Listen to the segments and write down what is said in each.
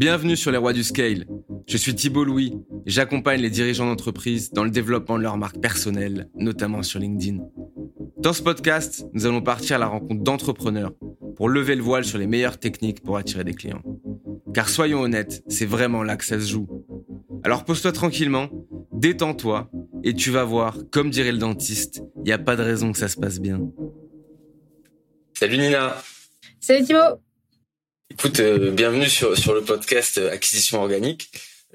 Bienvenue sur les rois du scale. Je suis Thibault Louis et j'accompagne les dirigeants d'entreprise dans le développement de leur marque personnelle, notamment sur LinkedIn. Dans ce podcast, nous allons partir à la rencontre d'entrepreneurs pour lever le voile sur les meilleures techniques pour attirer des clients. Car soyons honnêtes, c'est vraiment là que ça se joue. Alors pose-toi tranquillement, détends-toi et tu vas voir, comme dirait le dentiste, il n'y a pas de raison que ça se passe bien. Salut Nina Salut Thibaut Écoute, euh, bienvenue sur, sur le podcast euh, Acquisition Organique.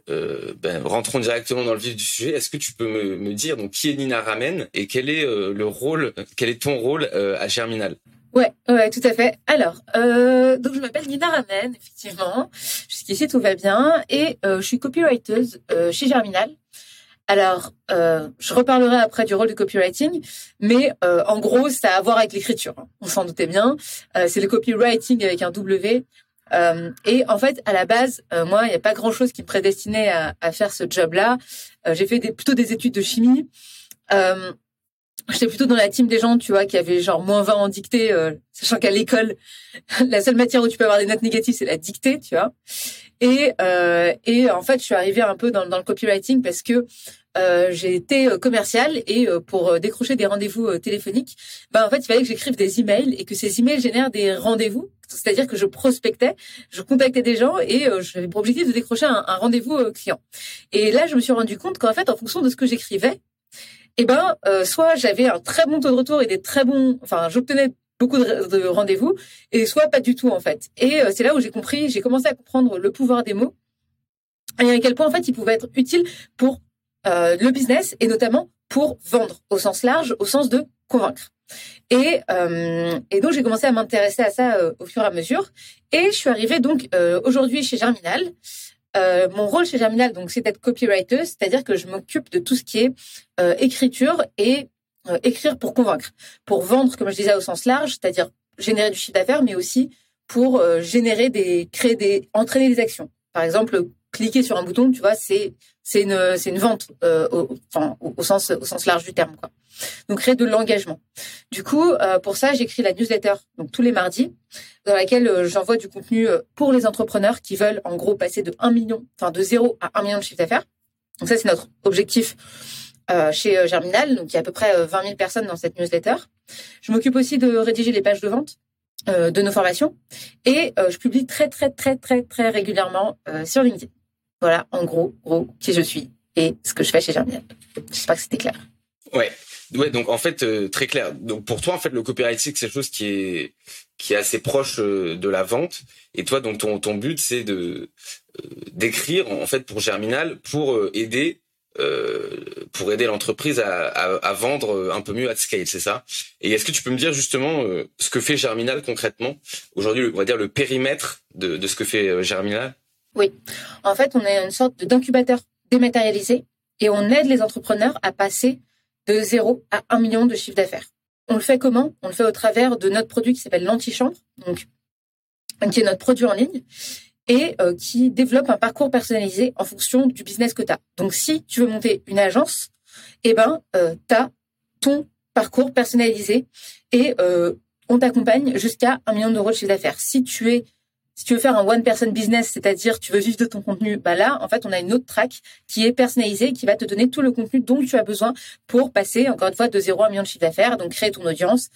Euh, ben, rentrons directement dans le vif du sujet. Est-ce que tu peux me, me, dire donc qui est Nina Ramen et quel est euh, le rôle, quel est ton rôle euh, à Germinal? Ouais, ouais, tout à fait. Alors, euh, donc je m'appelle Nina Ramen, effectivement. Jusqu'ici tout va bien et je suis copywriter chez Germinal. Alors, je reparlerai après du rôle du copywriting, mais en gros, ça a à voir avec l'écriture. Hein. On s'en doutait bien. c'est le copywriting avec un W. Euh, et en fait, à la base, euh, moi, il n'y a pas grand-chose qui me prédestinait à, faire ce job-là. Euh, j'ai fait des, plutôt des études de chimie. J'étais plutôt dans la team des gens, tu vois, qui avaient genre moins 20 en dictée, sachant qu'à l'école, la seule matière où tu peux avoir des notes négatives, c'est la dictée, tu vois. Et, et en fait, je suis arrivée un peu dans, dans le copywriting parce que euh, j'ai été commerciale et euh, pour décrocher des rendez-vous téléphoniques, ben en fait il fallait que j'écrive des emails et que ces emails génèrent des rendez-vous. C'est-à-dire que je prospectais, je contactais des gens et j'avais pour objectif de décrocher un, rendez-vous client. Et là, je me suis rendu compte qu'en fait, en fonction de ce que j'écrivais, eh ben, soit j'avais un très bon taux de retour et des très bons, enfin, j'obtenais beaucoup de, de rendez-vous, et soit pas du tout en fait. Et c'est là où j'ai compris, j'ai commencé à comprendre le pouvoir des mots et à quel point en fait ils pouvaient être utiles pour euh, le business et notamment pour vendre au sens large, au sens de convaincre. Et, euh, et donc j'ai commencé à m'intéresser à ça euh, au fur et à mesure. Et je suis arrivée donc euh, aujourd'hui chez Germinal. Mon rôle chez Germinal, donc, c'est d'être copywriter, c'est-à-dire que je m'occupe de tout ce qui est écriture et écrire pour convaincre, pour vendre, comme je disais, au sens large, c'est-à-dire générer du chiffre d'affaires, mais aussi pour générer des, créer des, entraîner des actions. Par exemple, cliquer sur un bouton, tu vois, c'est c'est une c'est une vente euh, au, sens au sens large du terme. Donc créer de l'engagement. Du coup, euh, pour ça, j'écris la newsletter donc tous les mardis dans laquelle euh, j'envoie du contenu pour les entrepreneurs qui veulent en gros passer de 1 million, enfin de 0 à 1 million de chiffre d'affaires. Donc ça c'est notre objectif chez Germinal. Donc il y a à peu près 20 000 personnes dans cette newsletter. Je m'occupe aussi de rédiger les pages de vente de nos formations et je publie très très très très très régulièrement sur LinkedIn. Voilà, en gros, gros, qui je suis et ce que je fais chez Germinal. J'espère que c'était clair. Ouais. Ouais, donc en fait euh, très clair. Donc pour toi en fait le copywriting c'est quelque chose qui est qui est assez proche euh, de la vente et toi donc ton ton but c'est de euh, d'écrire en fait pour Germinal pour aider pour aider l'entreprise à, à, à, vendre un peu mieux à scale, c'est ça? Et est-ce que tu peux me dire justement ce que fait Germinal concrètement? Aujourd'hui, on va dire le périmètre de, de ce que fait Germinal? Oui. En fait, on est une sorte d'incubateur dématérialisé et on aide les entrepreneurs à passer de 0 à 1 million de chiffre d'affaires. On le fait comment? On le fait au travers de notre produit qui s'appelle l'antichambre, donc qui est notre produit en ligne et euh, qui développe un parcours personnalisé en fonction du business que tu as. Donc si tu veux monter une agence, eh ben euh, tu as ton parcours personnalisé et euh, on t'accompagne jusqu'à un million d'euros de chiffre d'affaires. Si tu es si tu veux faire un one person business, c'est-à-dire tu veux vivre de ton contenu, bah là, en fait, on a une autre track qui est personnalisée, qui va te donner tout le contenu dont tu as besoin pour passer, encore une fois, de 0 à 1 million de chiffre d'affaires, donc créer ton audience,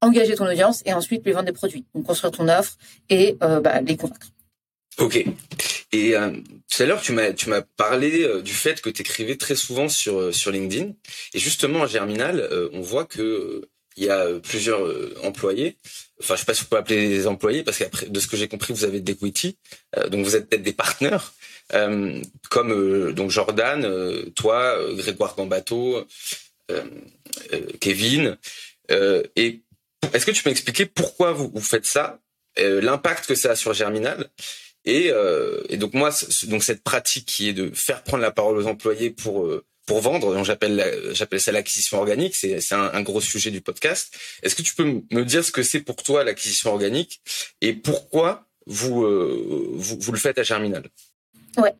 engager ton audience et ensuite lui vendre des produits. Donc construire ton offre et euh, bah, les convaincre. Ok. Et euh, tout à l'heure, tu m'as tu m'as parlé euh, du fait que tu écrivais très souvent sur sur LinkedIn. Et justement, à Germinal, on voit que il y a plusieurs employés enfin je sais pas si vous pouvez appeler les employés parce qu'après de ce que j'ai compris vous avez des equity euh, donc vous êtes peut-être des partenaires. Euh, comme euh, donc Jordan euh, toi euh, Grégoire Gambato Kevin. Et est-ce que tu peux m'expliquer pourquoi vous, vous faites ça l'impact que ça a sur Germinal? Et, et donc moi donc cette pratique qui est de faire prendre la parole aux employés pour pour vendre. J'appelle ça l'acquisition organique. C'est un, gros sujet du podcast. Est-ce que tu peux me dire ce que c'est pour toi l'acquisition organique et pourquoi vous, euh, vous vous le faites à Germinal? Ouais.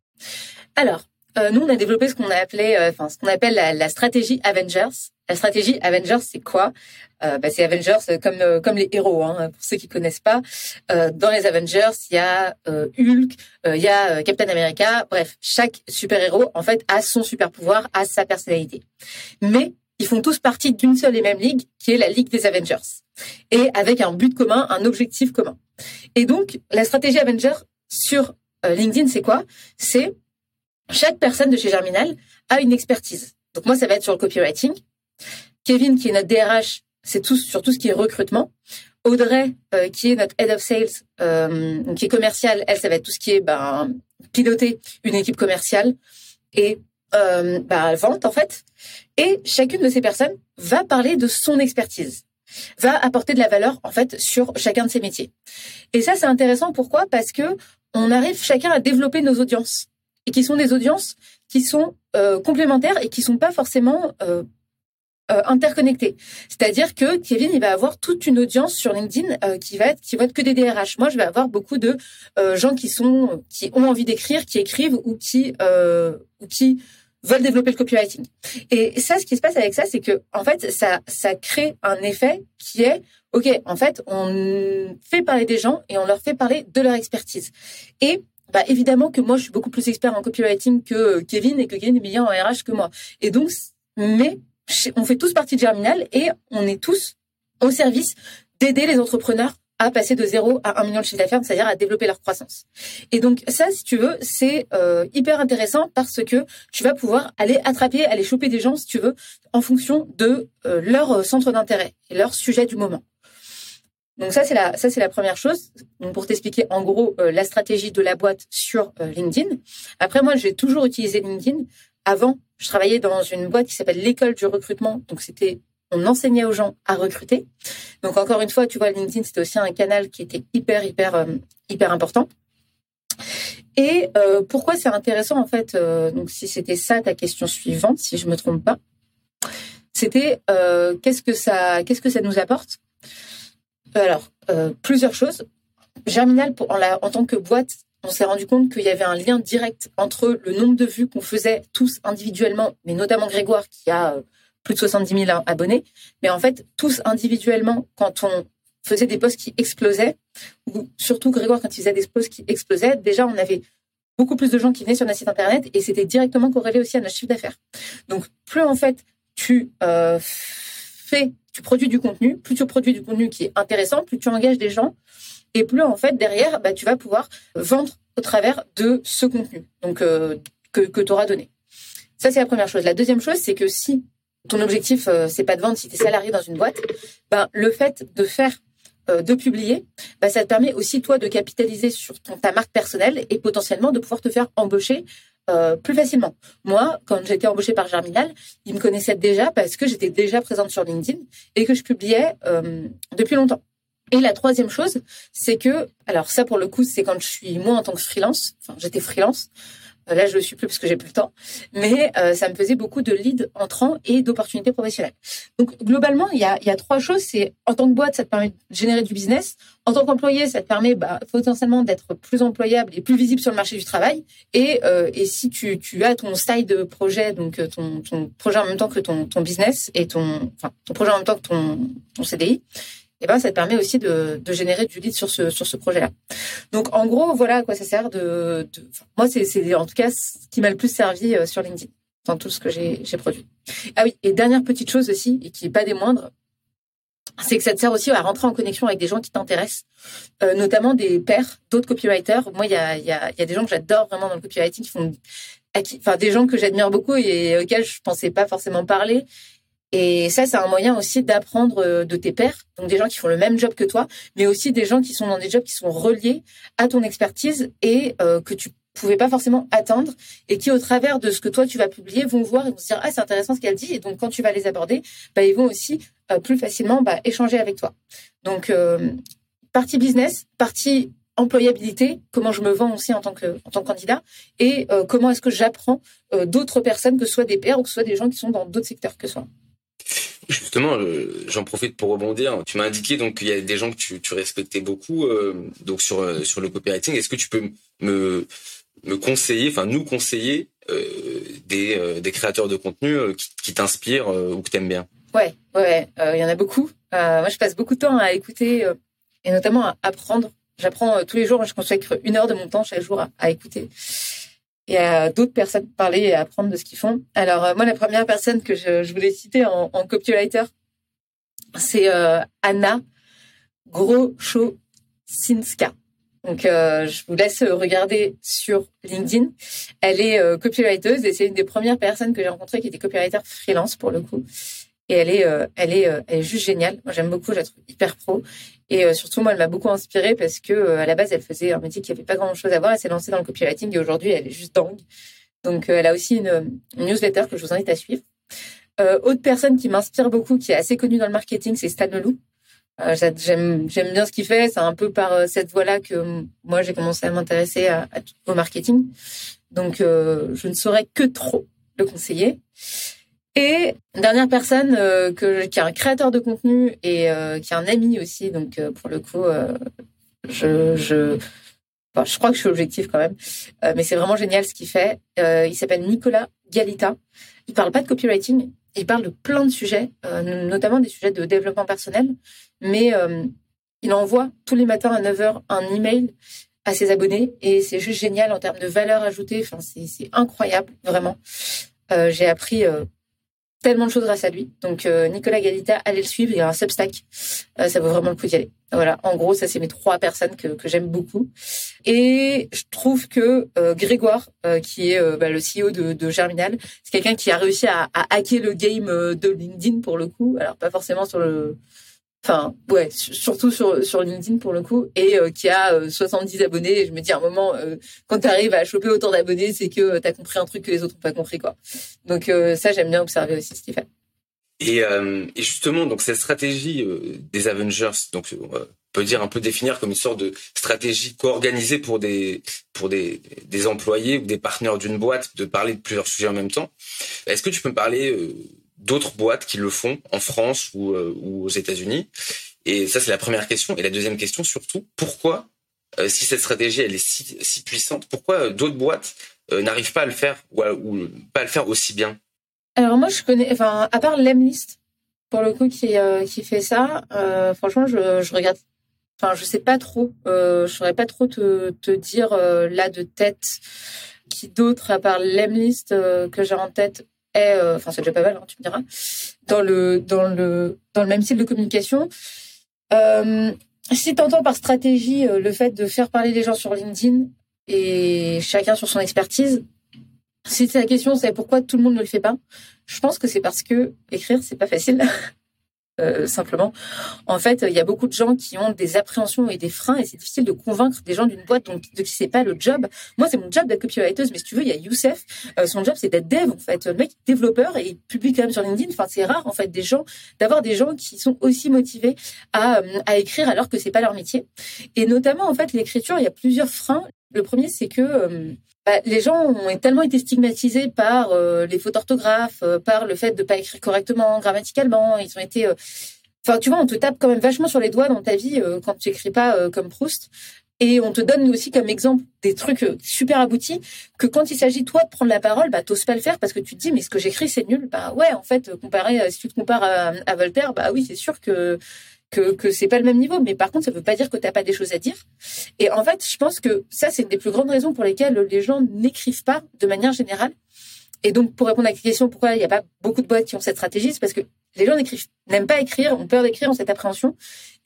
Alors euh, nous, on a développé ce qu'on euh, ce qu'on appelle la, stratégie Avengers. La stratégie Avengers, c'est quoi? Euh, bah, C'est Avengers comme comme les héros. Hein, pour ceux qui connaissent pas, dans les Avengers, il y a Hulk, il y a Captain America. Bref, chaque super héros, en fait, a son super pouvoir, a sa personnalité. Mais ils font tous partie d'une seule et même ligue, qui est la Ligue des Avengers, et avec un but commun, un objectif commun. Et donc, la stratégie Avengers sur LinkedIn, c'est quoi? C'est chaque personne de chez Germinal a une expertise. Donc moi, ça va être sur le copywriting. Kevin, qui est notre DRH, c'est tout sur tout ce qui est recrutement. Audrey, euh, qui est notre head of sales, euh, qui est commercial, elle, ça va être tout ce qui est ben, piloter une équipe commerciale et euh, ben, vente en fait. Et chacune de ces personnes va parler de son expertise, va apporter de la valeur en fait sur chacun de ses métiers. Et ça, c'est intéressant. Pourquoi? Parce que on arrive chacun à développer nos audiences et qui sont des audiences qui sont euh, complémentaires et qui sont pas forcément euh, euh, interconnectées. C'est-à-dire que Kevin, il va avoir toute une audience sur LinkedIn euh, qui va être qui va être que des DRH. Moi, je vais avoir beaucoup de euh, gens qui sont qui ont envie d'écrire, qui écrivent ou qui ou qui veulent développer le copywriting. Et ça, ce qui se passe avec ça, c'est que en fait, ça ça crée un effet qui est ok. En fait, on fait parler des gens et on leur fait parler de leur expertise. Et bah évidemment que moi je suis beaucoup plus expert en copywriting que euh, Kevin et que Kevin est meilleur en RH que moi. Et donc, mais on fait tous partie de Germinal et on est tous au service d'aider les entrepreneurs à passer de zéro à un million de chiffre d'affaires, c'est-à-dire à développer leur croissance. Et donc ça, si tu veux, c'est euh, hyper intéressant parce que tu vas pouvoir aller attraper, aller choper des gens, si tu veux, en fonction de euh, leur centre d'intérêt et leur sujet du moment. Donc ça c'est la ça c'est la première chose. Donc pour t'expliquer en gros euh, la stratégie de la boîte sur euh, LinkedIn. Après moi j'ai toujours utilisé LinkedIn. Avant je travaillais dans une boîte qui s'appelle l'école du recrutement. Donc c'était on enseignait aux gens à recruter. Donc encore une fois tu vois LinkedIn c'était aussi un canal qui était hyper hyper euh, hyper important. Et pourquoi c'est intéressant en fait Donc si c'était ça ta question suivante si je me trompe pas, c'était qu'est-ce que ça qu'est-ce que ça nous apporte? Alors, euh, plusieurs choses. Germinal, en, tant que boîte, on s'est rendu compte qu'il y avait un lien direct entre le nombre de vues qu'on faisait tous individuellement, mais notamment Grégoire qui a euh, plus de 70 000 abonnés, mais en fait tous individuellement quand on faisait des posts qui explosaient, ou surtout Grégoire quand il faisait des posts qui explosaient, déjà on avait beaucoup plus de gens qui venaient sur notre site internet et c'était directement corrélé aussi à notre chiffre d'affaires. Donc plus en fait tu euh, tu produis du contenu, plus tu produis du contenu qui est intéressant, plus tu engages des gens, et plus en fait derrière, bah, tu vas pouvoir vendre au travers de ce contenu euh, que, tu auras donné. Ça c'est la première chose. La deuxième chose, c'est que si ton objectif euh, c'est pas de vendre, si tu es salarié dans une boîte, ben le fait de faire euh, de publier, bah, ça te permet aussi toi de capitaliser sur ta marque personnelle et potentiellement de pouvoir te faire embaucher euh, plus facilement. Moi, quand j'étais embauchée par Germinal, ils me connaissaient déjà parce que j'étais déjà présente sur LinkedIn et que je publiais euh, depuis longtemps. Et la troisième chose, c'est que, alors ça pour le coup, c'est quand je suis moi en tant que freelance, enfin j'étais freelance, là, je le suis plus parce que j'ai plus le temps, mais euh, ça me faisait beaucoup de leads entrants et d'opportunités professionnelles. Donc globalement, il y a, y a trois choses. C'est en tant que boîte, ça te permet de générer du business. En tant qu'employé, ça te permet bah, potentiellement d'être plus employable et plus visible sur le marché du travail. Et, euh, et si tu, tu as ton side projet, donc ton, ton projet en même temps que ton, ton business et ton, enfin, ton projet en même temps que ton, ton CDI, eh ben, ça te permet aussi de, de générer du lead sur ce, sur ce projet-là. Donc, en gros, voilà à quoi ça sert de, de moi, c'est, en tout cas ce qui m'a le plus servi euh, sur LinkedIn dans tout ce que j'ai, produit. Ah oui, et dernière petite chose aussi, et qui n'est pas des moindres, c'est que ça te sert aussi à rentrer en connexion avec des gens qui t'intéressent, euh, notamment des pairs, d'autres copywriters. Moi, il y a, y, y a des gens que j'adore vraiment dans le copywriting qui font, enfin, des gens que j'admire beaucoup et auxquels je pensais pas forcément parler et ça, c'est un moyen aussi d'apprendre euh, de tes pairs, donc des gens qui font le même job que toi, mais aussi des gens qui sont dans des jobs qui sont reliés à ton expertise et euh, que tu pouvais pas forcément attendre et qui, au travers de ce que toi tu vas publier, vont voir et vont se dire ah c'est intéressant ce qu'elle dit et donc quand tu vas les aborder, bah ils vont aussi euh, plus facilement bah, échanger avec toi. Donc partie business, partie employabilité, comment je me vends aussi en tant que en tant que candidat et comment est-ce que j'apprends d'autres personnes que ce soit des pairs ou que ce soit des gens qui sont dans d'autres secteurs que soi. Justement, euh, j'en profite pour rebondir. Tu m'as indiqué donc qu'il y a des gens que tu, tu respectais beaucoup euh, donc sur euh, sur le copywriting. Est-ce que tu peux me me conseiller, enfin nous conseiller des, des créateurs de contenu qui, qui t'inspirent ou que t'aimes bien? Ouais, ouais, il y en a beaucoup. moi, je passe beaucoup de temps à écouter et notamment à apprendre. J'apprends tous les jours. Je consacre une heure de mon temps chaque jour à écouter et à d'autres personnes parler et apprendre de ce qu'ils font. Alors moi, la première personne que je, voulais citer en, copywriter, c'est euh, Anna Grochosinska. Donc, euh, je vous laisse regarder sur LinkedIn. Elle est euh, copywriter et c'est une des premières personnes que j'ai rencontrées qui était copywriter freelance pour le coup. Et elle est, euh, elle est, euh, elle est juste géniale. Moi, j'aime beaucoup. Je la trouve hyper pro. Et surtout, moi, elle m'a beaucoup inspirée parce que à la base, elle faisait un métier qui avait pas grand chose à voir. Elle s'est lancée dans le copywriting et aujourd'hui, elle est juste dingue. Donc, elle a aussi une, newsletter que je vous invite à suivre. autre personne qui m'inspire beaucoup, qui est assez connue dans le marketing, c'est Stan Leloup. Euh, j'aime bien ce qu'il fait. C'est un peu par euh, cette voie-là que moi j'ai commencé à m'intéresser au marketing. Donc euh, je ne saurais que trop le conseiller. Et dernière personne que qui est un créateur de contenu et qui est un ami aussi. Donc pour le coup, je crois que je suis objectif quand même, mais c'est vraiment génial ce qu'il fait. il s'appelle Nicolas Galita. Il parle pas de copywriting, il parle de plein de sujets, notamment des sujets de développement personnel mais euh, il envoie tous les matins à 9h un email à ses abonnés et c'est juste génial en termes de valeur ajoutée. Enfin, c'est incroyable, vraiment. Euh, J'ai appris euh, tellement de choses grâce à lui. Donc, euh, Nicolas Galita, allez le suivre. Il a un Substack. Euh, ça vaut vraiment le coup d'y aller. Voilà. En gros, ça, c'est mes trois personnes que, j'aime beaucoup. Et je trouve que Grégoire, qui est bah, le CEO de, Germinal, c'est quelqu'un qui a réussi à hacker le game de LinkedIn pour le coup. Alors, pas forcément sur le enfin ouais surtout sur LinkedIn pour le coup et euh, qui a 70 euh, abonnés et je me dis à un moment euh, quand tu arrives à choper autant d'abonnés c'est que tu as compris un truc que les autres n'ont pas compris quoi. Donc ça j'aime bien observer aussi ce et, et justement donc cette stratégie des Avengers donc on peut dire un peu définir comme une sorte de stratégie co-organisée pour des pour des, des employés ou des partenaires d'une boîte de parler de plusieurs sujets en même temps. Est-ce que tu peux me parler d'autres boîtes qui le font en France ou, euh, ou aux États-Unis Et ça, c'est la première question. Et la deuxième question, surtout, pourquoi, euh, si cette stratégie elle est si, puissante, pourquoi euh, d'autres boîtes n'arrivent pas à le faire ou, pas à le faire aussi bien? Alors moi, je connais, enfin, à part Lemlist, pour le coup, qui qui fait ça, franchement, je, je regarde. Enfin, je sais pas trop. je saurais pas trop te, te dire là de tête qui d'autres à part Lemlist que j'ai en tête euh, enfin c'est déjà pas mal, hein, tu me diras, dans le dans le dans le même style de communication. Euh, si tu entends par stratégie euh, le fait de faire parler les gens sur LinkedIn et chacun sur son expertise, si la question c'est pourquoi tout le monde ne le fait pas, je pense que c'est parce que écrire c'est pas facile. Euh, simplement. En fait, il y a beaucoup de gens qui ont des appréhensions et des freins et c'est difficile de convaincre des gens d'une boîte donc de qui c'est pas le job. Moi, c'est mon job d'être copywriter, mais si tu veux, il y a Youssef, euh, son job c'est d'être dev en fait. Le mec développeur et il publie quand même sur LinkedIn. Enfin, c'est rare en fait des gens d'avoir des gens qui sont aussi motivés à, euh, à écrire alors que c'est pas leur métier. Et notamment en fait, l'écriture, il y a plusieurs freins. Le premier, c'est que bah, les gens ont tellement été stigmatisés par euh, les fautes d'orthographe, euh, par le fait de pas écrire correctement grammaticalement. Ils ont été, euh, enfin, tu vois, on te tape quand même vachement sur les doigts dans ta vie quand tu écris pas comme Proust. Et on te donne aussi comme exemple des trucs super aboutis que quand il s'agit toi de prendre la parole, bah t'oses pas le faire parce que tu te dis mais ce que j'écris c'est nul. Bah ouais, en fait, comparé si tu te compares à, à Voltaire, bah oui c'est sûr que que que c'est pas le même niveau. Mais par contre ça veut pas dire que t'as pas des choses à dire. Et en fait je pense que ça c'est une des plus grandes raisons pour lesquelles les gens n'écrivent pas de manière générale. Et donc pour répondre à la question pourquoi il n'y a pas beaucoup de boîtes qui ont cette stratégie c'est parce que les gens n'écrivent n'aiment pas écrire ont peur d'écrire ont cette appréhension.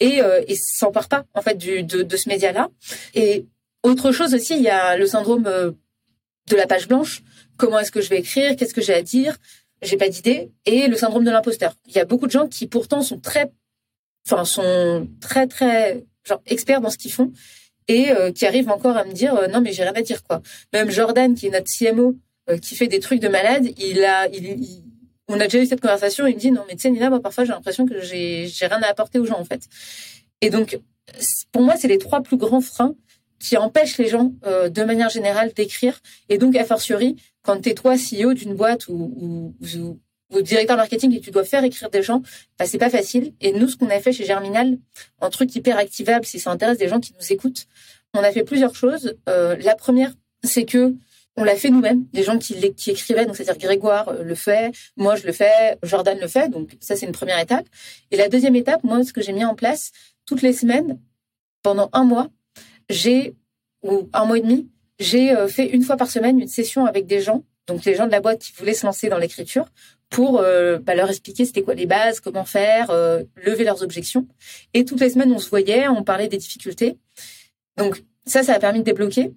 Et euh, s'emparent pas en fait de, de ce média là et autre chose aussi il y a le syndrome euh, de la page blanche. Comment est-ce que je vais écrire? Qu'est-ce que j'ai à dire? J'ai pas d'idée. Et le syndrome de l'imposteur. Il y a beaucoup de gens qui pourtant sont très enfin sont très très genre experts dans ce qu'ils font et euh, qui arrivent encore à me dire euh, non mais j'ai rien à dire quoi. Même Jordan qui est notre CMO euh, qui fait des trucs de malade, il a il, on a déjà eu cette conversation, il me dit non mais tu sais Nina moi parfois j'ai l'impression que j'ai j'ai rien à apporter aux gens en fait. Et donc pour moi c'est les trois plus grands freins qui empêchent les gens de manière générale d'écrire et donc a fortiori quand tu es toi CEO d'une boîte ou ou directeur marketing et tu dois faire écrire des gens, bah, c'est pas facile. Et nous, ce qu'on a fait chez Germinal, un truc hyper activable, si ça intéresse des gens qui nous écoutent, on a fait plusieurs choses. Euh, la première, c'est que on l'a fait nous-mêmes, des gens qui, qui écrivaient, donc c'est-à-dire Grégoire euh, le fait, moi je le fais, Jordan le fait, donc ça c'est une première étape. Et la deuxième étape, moi ce que j'ai mis en place, toutes les semaines, pendant un mois, j'ai, ou un mois et demi, j'ai euh, fait une fois par semaine une session avec des gens, donc les gens de la boîte qui voulaient se lancer dans l'écriture, pour euh, bah, leur expliquer c'était quoi les bases, comment faire, lever leurs objections. Et toutes les semaines, on se voyait, on parlait des difficultés. Donc ça, ça a permis de débloquer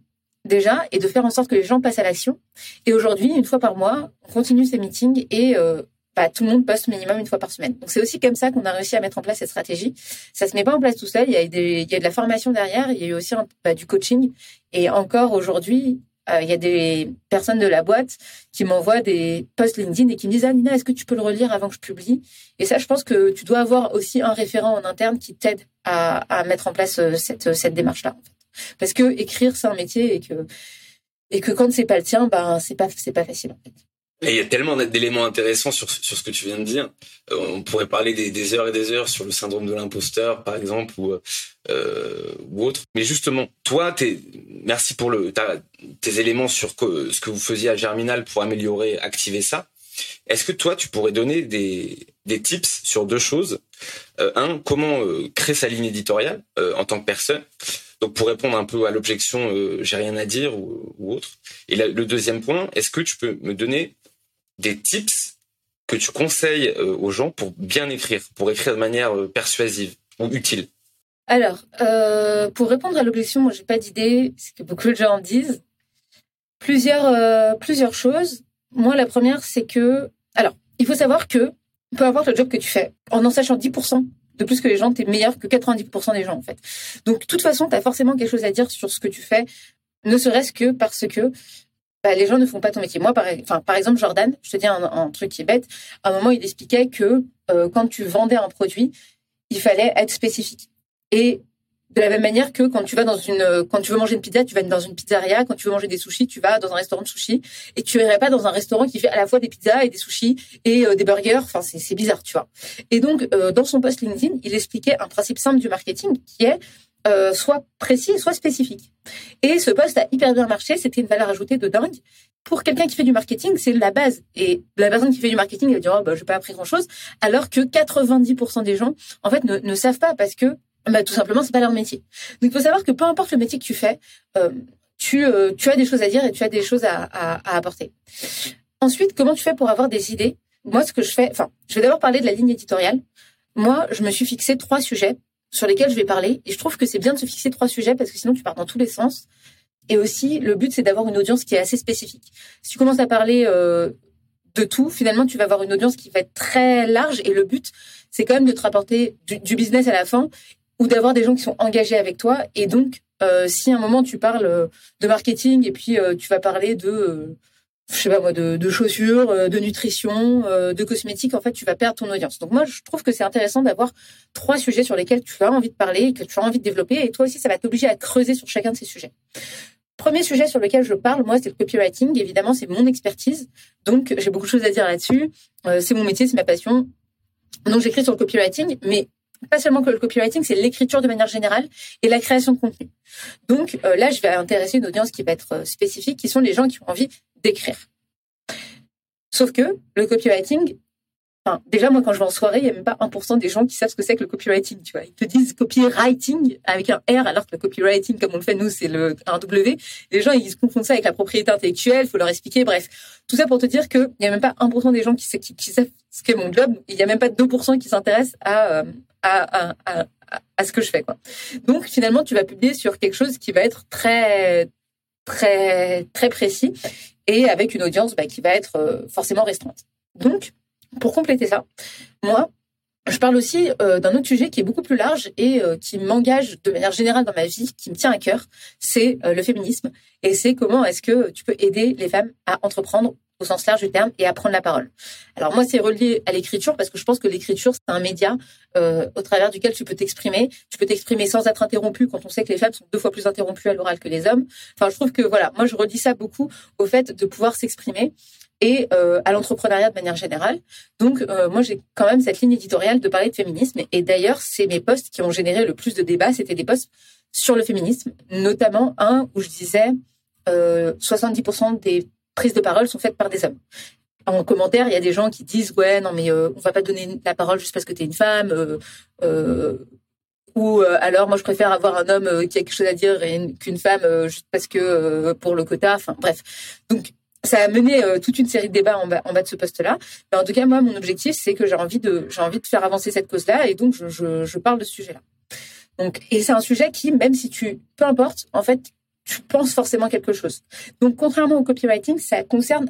déjà et de faire en sorte que les gens passent à l'action. Et aujourd'hui, une fois par mois, on continue ces meetings et euh, bah, tout le monde poste minimum une fois par semaine. Donc c'est aussi comme ça qu'on a réussi à mettre en place cette stratégie. Ça se met pas en place tout seul. Il y a, des, il y a de la formation derrière. Il y a eu aussi bah, du coaching. Et encore aujourd'hui, euh, il y a des personnes de la boîte qui m'envoient des posts LinkedIn et qui me disent ah Nina, est-ce que tu peux le relire avant que je publie? Et ça, je pense que tu dois avoir aussi un référent en interne qui t'aide à, à mettre en place euh, cette, cette démarche-là. En fait. Parce que écrire, c'est un métier et que, et que quand c'est pas le tien, ben, c'est pas, c'est pas facile, en fait. Et il y a tellement d'éléments intéressants sur, sur ce que tu viens de dire. Euh, on pourrait parler des, heures et des heures sur le syndrome de l'imposteur, par exemple, ou, euh, ou autre. Mais justement, toi, t'es, merci pour le, tes éléments sur ce que vous faisiez à Germinal pour améliorer, activer ça. Est-ce que toi, tu pourrais donner des, des tips sur deux choses? Euh, Un, comment euh, créer sa ligne éditoriale en tant que personne? Donc pour répondre un peu à l'objection, j'ai rien à dire ou, autre. Et le deuxième point, est-ce que tu peux me donner des tips que tu conseilles euh, aux gens pour bien écrire, pour écrire de manière euh, persuasive ou utile? Alors, pour répondre à l'objection, moi j'ai pas d'idée, ce que beaucoup de gens en disent. Plusieurs, plusieurs choses. Moi, la première, c'est que, alors, il faut savoir que peu importe le job que tu fais, en en sachant 10%, de plus que les gens, tu es meilleur que 90% des gens en fait. Donc de toute façon, tu as forcément quelque chose à dire sur ce que tu fais, ne serait-ce que parce que bah, les gens ne font pas ton métier. Moi, par, exemple, Jordan, je te dis un, truc qui est bête, à un moment, il expliquait que euh, quand tu vendais un produit, il fallait être spécifique. Et de la même manière que quand tu vas dans une, quand tu veux manger une pizza, tu vas dans une pizzeria. Quand tu veux manger des sushis, tu vas dans un restaurant de sushis. Et tu irais pas dans un restaurant qui fait à la fois des pizzas et des sushis et euh, des burgers. Enfin, c'est bizarre, tu vois. Et donc, euh, dans son post LinkedIn, il expliquait un principe simple du marketing qui est euh, soit précis, soit spécifique. Et ce post a hyper bien marché. C'était une valeur ajoutée de dingue. Pour quelqu'un qui fait du marketing, c'est la base. Et la personne qui fait du marketing, elle va dire, oh, bah, je n'ai pas appris grand chose. Alors que 90% des gens, en fait, ne, ne savent pas parce que bah, tout simplement, c'est pas leur métier. Donc, il faut savoir que peu importe le métier que tu fais, euh, tu, euh, tu as des choses à dire et tu as des choses à, à, à, apporter. Ensuite, comment tu fais pour avoir des idées? Moi, ce que je fais, enfin, je vais d'abord parler de la ligne éditoriale. Moi, je me suis fixé trois sujets sur lesquels je vais parler, et je trouve que c'est bien de se fixer trois sujets parce que sinon, tu pars dans tous les sens. Et aussi, le but, c'est d'avoir une audience qui est assez spécifique. Si tu commences à parler euh, de tout, finalement, tu vas avoir une audience qui va être très large, et le but, c'est quand même de te rapporter du, business à la fin ou d'avoir des gens qui sont engagés avec toi. Et donc, euh, si à un moment tu parles euh, de marketing et puis tu vas parler de, je sais pas moi, de, de chaussures, euh, de nutrition, de cosmétiques, en fait, tu vas perdre ton audience. Donc moi, je trouve que c'est intéressant d'avoir trois sujets sur lesquels tu as envie de parler et que tu as envie de développer. Et toi aussi, ça va t'obliger à creuser sur chacun de ces sujets. Premier sujet sur lequel je parle, moi, c'est le copywriting. Évidemment, c'est mon expertise. Donc, j'ai beaucoup de choses à dire là-dessus. c'est mon métier, c'est ma passion. Donc, j'écris sur le copywriting, mais pas seulement que le copywriting, c'est l'écriture de manière générale et la création de contenu. Donc euh, là, je vais intéresser une audience qui va être euh, spécifique, qui sont les gens qui ont envie d'écrire. Sauf que le copywriting, enfin, déjà moi quand je vais en soirée, il n'y a même pas 1% des gens qui savent ce que c'est que le copywriting. Tu vois, ils te disent copywriting avec un R, alors que le copywriting, comme on le fait nous, c'est le un W. Les gens ils se confondent ça avec la propriété intellectuelle. Faut leur expliquer. Bref, tout ça pour te dire qu'il n'y a même pas 1% des gens qui, savent ce qu'est mon job. Il n'y a même pas 2% qui s'intéressent à, euh, à, à, à, ce que je fais. Quoi. Donc finalement, tu vas publier sur quelque chose qui va être très très très précis et avec une audience bah, qui va être euh, forcément restreinte. Donc, pour compléter ça, moi, je parle aussi euh, d'un autre sujet qui est beaucoup plus large et euh, qui m'engage de manière générale dans ma vie, qui me tient à cœur, c'est le féminisme. Et c'est comment est-ce que tu peux aider les femmes à entreprendre au sens large du terme et à prendre la parole. Alors moi, c'est relié à l'écriture parce que je pense que l'écriture, c'est un média euh, au travers duquel tu peux t'exprimer. Tu peux t'exprimer sans être interrompu quand on sait que les femmes sont deux fois plus interrompues à l'oral que les hommes. Enfin, je trouve que voilà, moi, je redis ça beaucoup au fait de pouvoir s'exprimer et euh, à l'entrepreneuriat de manière générale. Donc, euh, moi, j'ai quand même cette ligne éditoriale de parler de féminisme. Et d'ailleurs, c'est mes posts qui ont généré le plus de débats. C'était des posts sur le féminisme, notamment un où je disais 70% des prises de parole sont faites par des hommes. En commentaire, il y a des gens qui disent ouais non mais on va pas donner la parole juste parce que tu es une femme ou alors moi je préfère avoir un homme qui a quelque chose à dire qu'une femme juste parce que pour le quota. Enfin bref. Donc ça a mené toute une série de débats en bas, de ce poste-là. Mais en tout cas, moi, mon objectif, c'est que j'ai envie de, j'ai envie de faire avancer cette cause-là, et donc je, je, je parle de ce sujet-là. Donc, et c'est un sujet qui, même si tu, peu importe, en fait, tu penses forcément quelque chose. Donc, contrairement au copywriting, ça concerne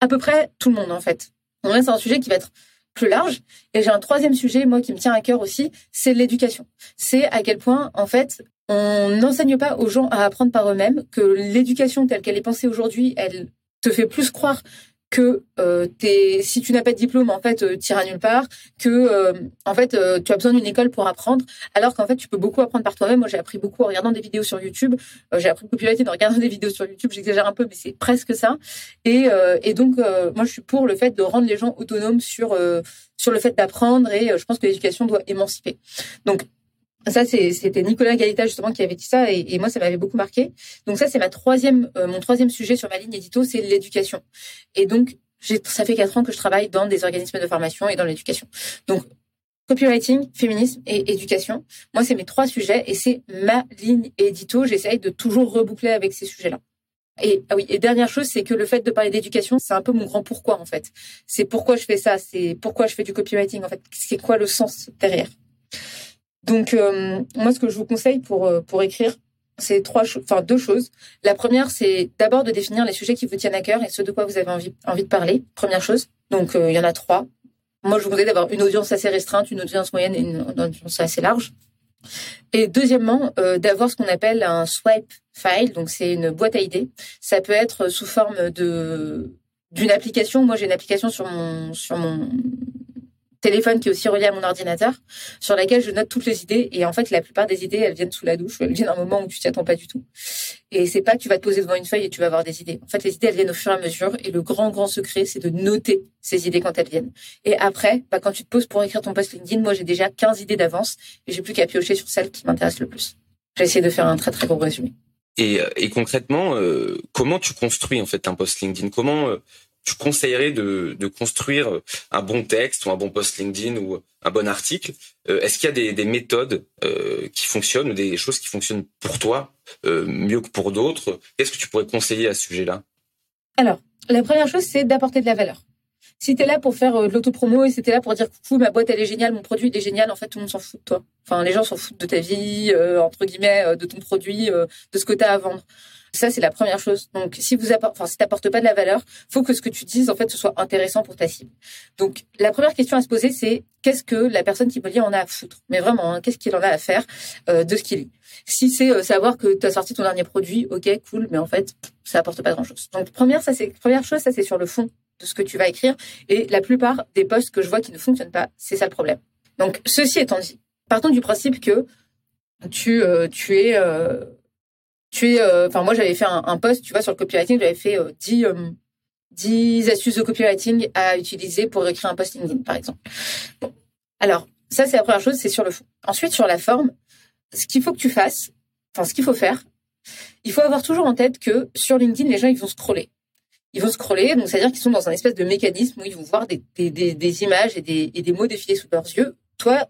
à peu près tout le monde, en fait. Donc là, c'est un sujet qui va être plus large. Et j'ai un troisième sujet, moi, qui me tient à cœur aussi, c'est l'éducation. C'est à quel point, en fait, on n'enseigne pas aux gens à apprendre par eux-mêmes, que l'éducation telle qu'elle est pensée aujourd'hui, elle te fait plus croire que euh, si tu n'as pas de diplôme, en fait, euh, tu iras nulle part, que euh, en fait, euh, tu as besoin d'une école pour apprendre, alors qu'en fait, tu peux beaucoup apprendre par toi-même. Moi, j'ai appris beaucoup en regardant des vidéos sur YouTube. j'ai appris popularité en regardant des vidéos sur YouTube. J'exagère un peu, mais c'est presque ça. Et, et donc, moi, je suis pour le fait de rendre les gens autonomes sur sur le fait d'apprendre. Et je pense que l'éducation doit émanciper. Donc, ça, c'était Nicolas Galita justement qui avait dit ça, et, moi, ça m'avait beaucoup marqué. Donc ça, c'est ma troisième, euh, mon troisième sujet sur ma ligne édito, c'est l'éducation. Et donc, ça fait quatre ans que je travaille dans des organismes de formation et dans l'éducation. Donc, copywriting, féminisme et éducation. Moi, c'est mes trois sujets et c'est ma ligne édito. J'essaye de toujours reboucler avec ces sujets-là. Et ah oui, et dernière chose, c'est que le fait de parler d'éducation, c'est un peu mon grand pourquoi en fait. C'est pourquoi je fais ça, c'est pourquoi je fais du copywriting en fait. C'est quoi le sens derrière? Donc, euh, moi, ce que je vous conseille pour, euh, pour écrire, c'est trois enfin deux choses. La première, c'est d'abord de définir les sujets qui vous tiennent à cœur et ce de quoi vous avez envie, envie de parler. Première chose. Donc, euh, il y en a trois. Moi, je vous conseille d'avoir une audience assez restreinte, une audience moyenne et une audience assez large. Et deuxièmement, d'avoir ce qu'on appelle un swipe file. Donc, c'est une boîte à idées. Ça peut être sous forme de d'une application. Moi, j'ai une application sur mon sur mon téléphone qui est aussi relié à mon ordinateur, sur laquelle je note toutes les idées. Et en fait, la plupart des idées, elles viennent sous la douche, elles viennent à un moment où tu t'y attends pas du tout. Et c'est pas que tu vas te poser devant une feuille et tu vas avoir des idées. En fait, les idées, elles viennent au fur et à mesure. Et le grand, grand secret, c'est de noter ces idées quand elles viennent. Et après, bah, quand tu te poses pour écrire ton post LinkedIn, moi, j'ai déjà 15 idées d'avance et j'ai plus qu'à piocher sur celles qui m'intéressent le plus. J'ai essayé de faire un très, très gros résumé. Et, et concrètement, euh, comment tu construis en fait un post LinkedIn? Comment euh, tu conseillerais de, construire un bon texte ou un bon post LinkedIn ou un bon article? Euh, Est-ce qu'il y a des, des méthodes euh, qui fonctionnent ou des choses qui fonctionnent pour toi euh, mieux que pour d'autres? Qu'est-ce que tu pourrais conseiller à ce sujet-là? Alors, la première chose, c'est d'apporter de la valeur. Si tu es là pour faire de l'autopromo et si tu là pour dire coucou, ma boîte elle est géniale, mon produit il est génial, en fait tout le monde s'en fout de toi. Enfin, les gens s'en foutent de ta vie, entre guillemets, de ton produit, de ce que tu as à vendre. Ça, c'est la première chose. Donc, si vous apporte, enfin, si t'apportes pas de la valeur, faut que ce que tu dises, en fait, ce soit intéressant pour ta cible. Donc, la première question à se poser, c'est qu'est-ce que la personne qui me lit en a à foutre? Mais vraiment, hein, qu'est-ce qu'il en a à faire euh, de ce qu'il lit? Si c'est euh, savoir que tu as sorti ton dernier produit, ok, cool, mais en fait, ça apporte pas grand-chose. Donc, première, ça c'est première chose, ça c'est sur le fond de ce que tu vas écrire. Et la plupart des posts que je vois qui ne fonctionnent pas, c'est ça le problème. Donc, ceci étant dit, partons du principe que tu, euh, tu es tu es, euh, enfin moi j'avais fait un, post, tu vois, sur le copywriting, j'avais fait 10, euh, 10 euh, astuces de copywriting à utiliser pour écrire un post LinkedIn, par exemple. Alors, ça c'est la première chose, c'est sur le fond. Ensuite, sur la forme, ce qu'il faut que tu fasses, enfin ce qu'il faut faire, il faut avoir toujours en tête que sur LinkedIn, les gens ils vont scroller. Ils vont scroller, donc c'est-à-dire qu'ils sont dans un espèce de mécanisme où ils vont voir des, des, des, des images et des, et des mots défiler sous leurs yeux. Toi,